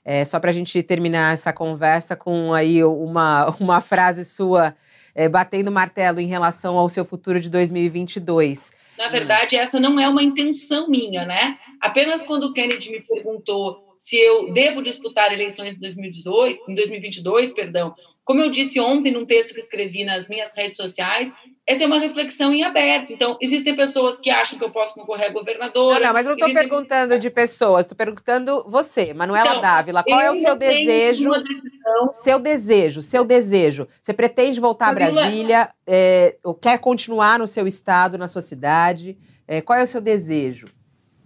É, só para a gente terminar essa conversa com aí uma, *laughs* uma frase sua é, batendo martelo em relação ao seu futuro de 2022. Na verdade, essa não é uma intenção minha, né? Apenas quando o Kennedy me perguntou se eu devo disputar eleições em 2018, em 2022, perdão. Como eu disse ontem num texto que escrevi nas minhas redes sociais, essa é uma reflexão em aberto. Então, existem pessoas que acham que eu posso concorrer a governadora. Não, não mas não estou existem... perguntando de pessoas, estou perguntando você, Manuela então, Dávila, qual é o seu desejo? Seu desejo, seu desejo. Você pretende voltar Camila, a Brasília? É, ou quer continuar no seu estado, na sua cidade? É, qual é o seu desejo?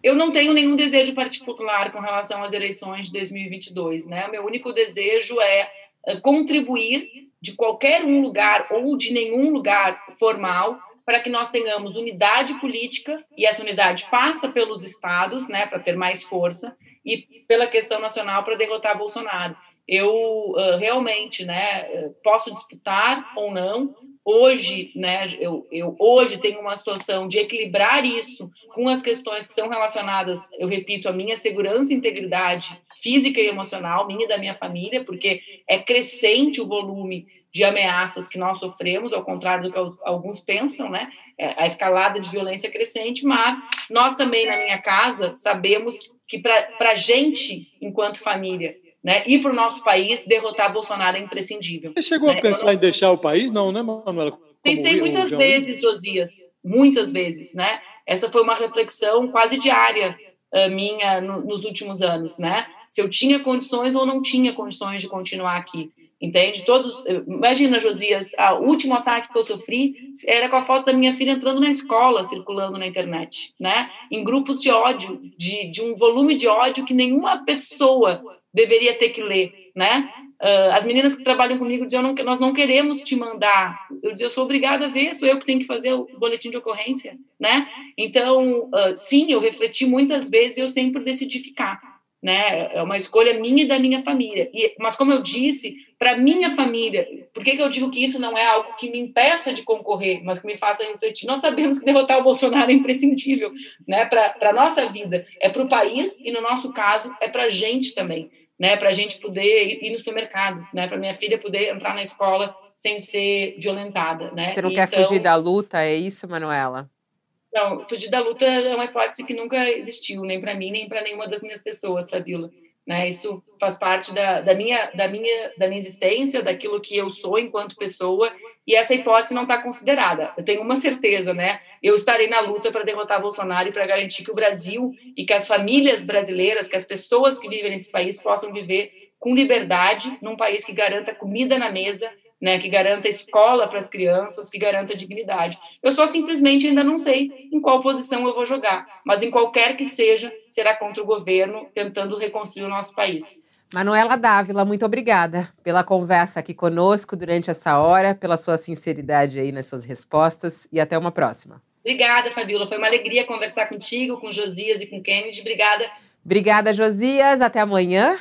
Eu não tenho nenhum desejo particular com relação às eleições de 2022, né? Meu único desejo é, é contribuir de qualquer um lugar ou de nenhum lugar formal para que nós tenhamos unidade política e essa unidade passa pelos estados, né, para ter mais força e pela questão nacional para derrotar Bolsonaro. Eu uh, realmente, né, posso disputar ou não, hoje, né, eu, eu hoje tenho uma situação de equilibrar isso com as questões que são relacionadas, eu repito, à minha segurança e integridade física e emocional, minha e da minha família, porque é crescente o volume de ameaças que nós sofremos, ao contrário do que alguns pensam, né? É, a escalada de violência é crescente, mas nós também na minha casa sabemos que para a gente, enquanto família, né? E para o nosso país, derrotar Bolsonaro é imprescindível. Você chegou né? a pensar em deixar o país? Não, né, Manuela? Pensei muitas vezes, Josias, muitas vezes, né? Essa foi uma reflexão quase diária uh, minha no, nos últimos anos, né? Se eu tinha condições ou não tinha condições de continuar aqui, entende? Todos, imagina, Josias, o último ataque que eu sofri era com a foto da minha filha entrando na escola, circulando na internet, né? Em grupos de ódio, de, de um volume de ódio que nenhuma pessoa deveria ter que ler, né? Uh, as meninas que trabalham comigo diziam não, nós não queremos te mandar. Eu dizia, eu sou obrigada a ver, sou eu que tenho que fazer o boletim de ocorrência, né? Então, uh, sim, eu refleti muitas vezes e eu sempre decidi ficar, né? É uma escolha minha e da minha família. E, mas como eu disse, para minha família, por que, que eu digo que isso não é algo que me impeça de concorrer, mas que me faça refletir? Nós sabemos que derrotar o Bolsonaro é imprescindível, né? Para a nossa vida, é para o país e no nosso caso é para a gente também né, para a gente poder ir no supermercado, né, para minha filha poder entrar na escola sem ser violentada, né? Você não então, quer fugir da luta, é isso, Manuela? Não, fugir da luta é uma hipótese que nunca existiu, nem para mim, nem para nenhuma das minhas pessoas, Fabiola. Né? Isso faz parte da, da, minha, da, minha, da minha existência, daquilo que eu sou enquanto pessoa, e essa hipótese não está considerada. Eu tenho uma certeza, né? Eu estarei na luta para derrotar Bolsonaro e para garantir que o Brasil e que as famílias brasileiras, que as pessoas que vivem nesse país possam viver com liberdade num país que garanta comida na mesa, né, que garanta escola para as crianças, que garanta dignidade. Eu só simplesmente ainda não sei em qual posição eu vou jogar, mas em qualquer que seja, será contra o governo tentando reconstruir o nosso país. Manuela Dávila, muito obrigada pela conversa aqui conosco durante essa hora, pela sua sinceridade aí nas suas respostas e até uma próxima. Obrigada, Fabiola. Foi uma alegria conversar contigo, com Josias e com Kennedy. Obrigada. Obrigada, Josias. Até amanhã.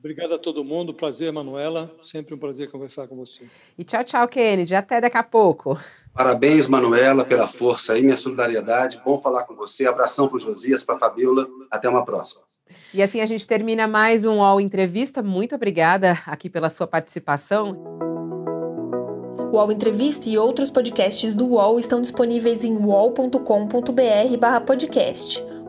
Obrigado a todo mundo. Prazer, Manuela. Sempre um prazer conversar com você. E tchau, tchau, Kennedy. Até daqui a pouco. Parabéns, Manuela, pela força aí, minha solidariedade. Bom falar com você. Abração para o Josias, para a Fabiola. Até uma próxima. E assim a gente termina mais um UOL Entrevista. Muito obrigada aqui pela sua participação. O UOL Entrevista e outros podcasts do UOL estão disponíveis em uol.com.br/podcast.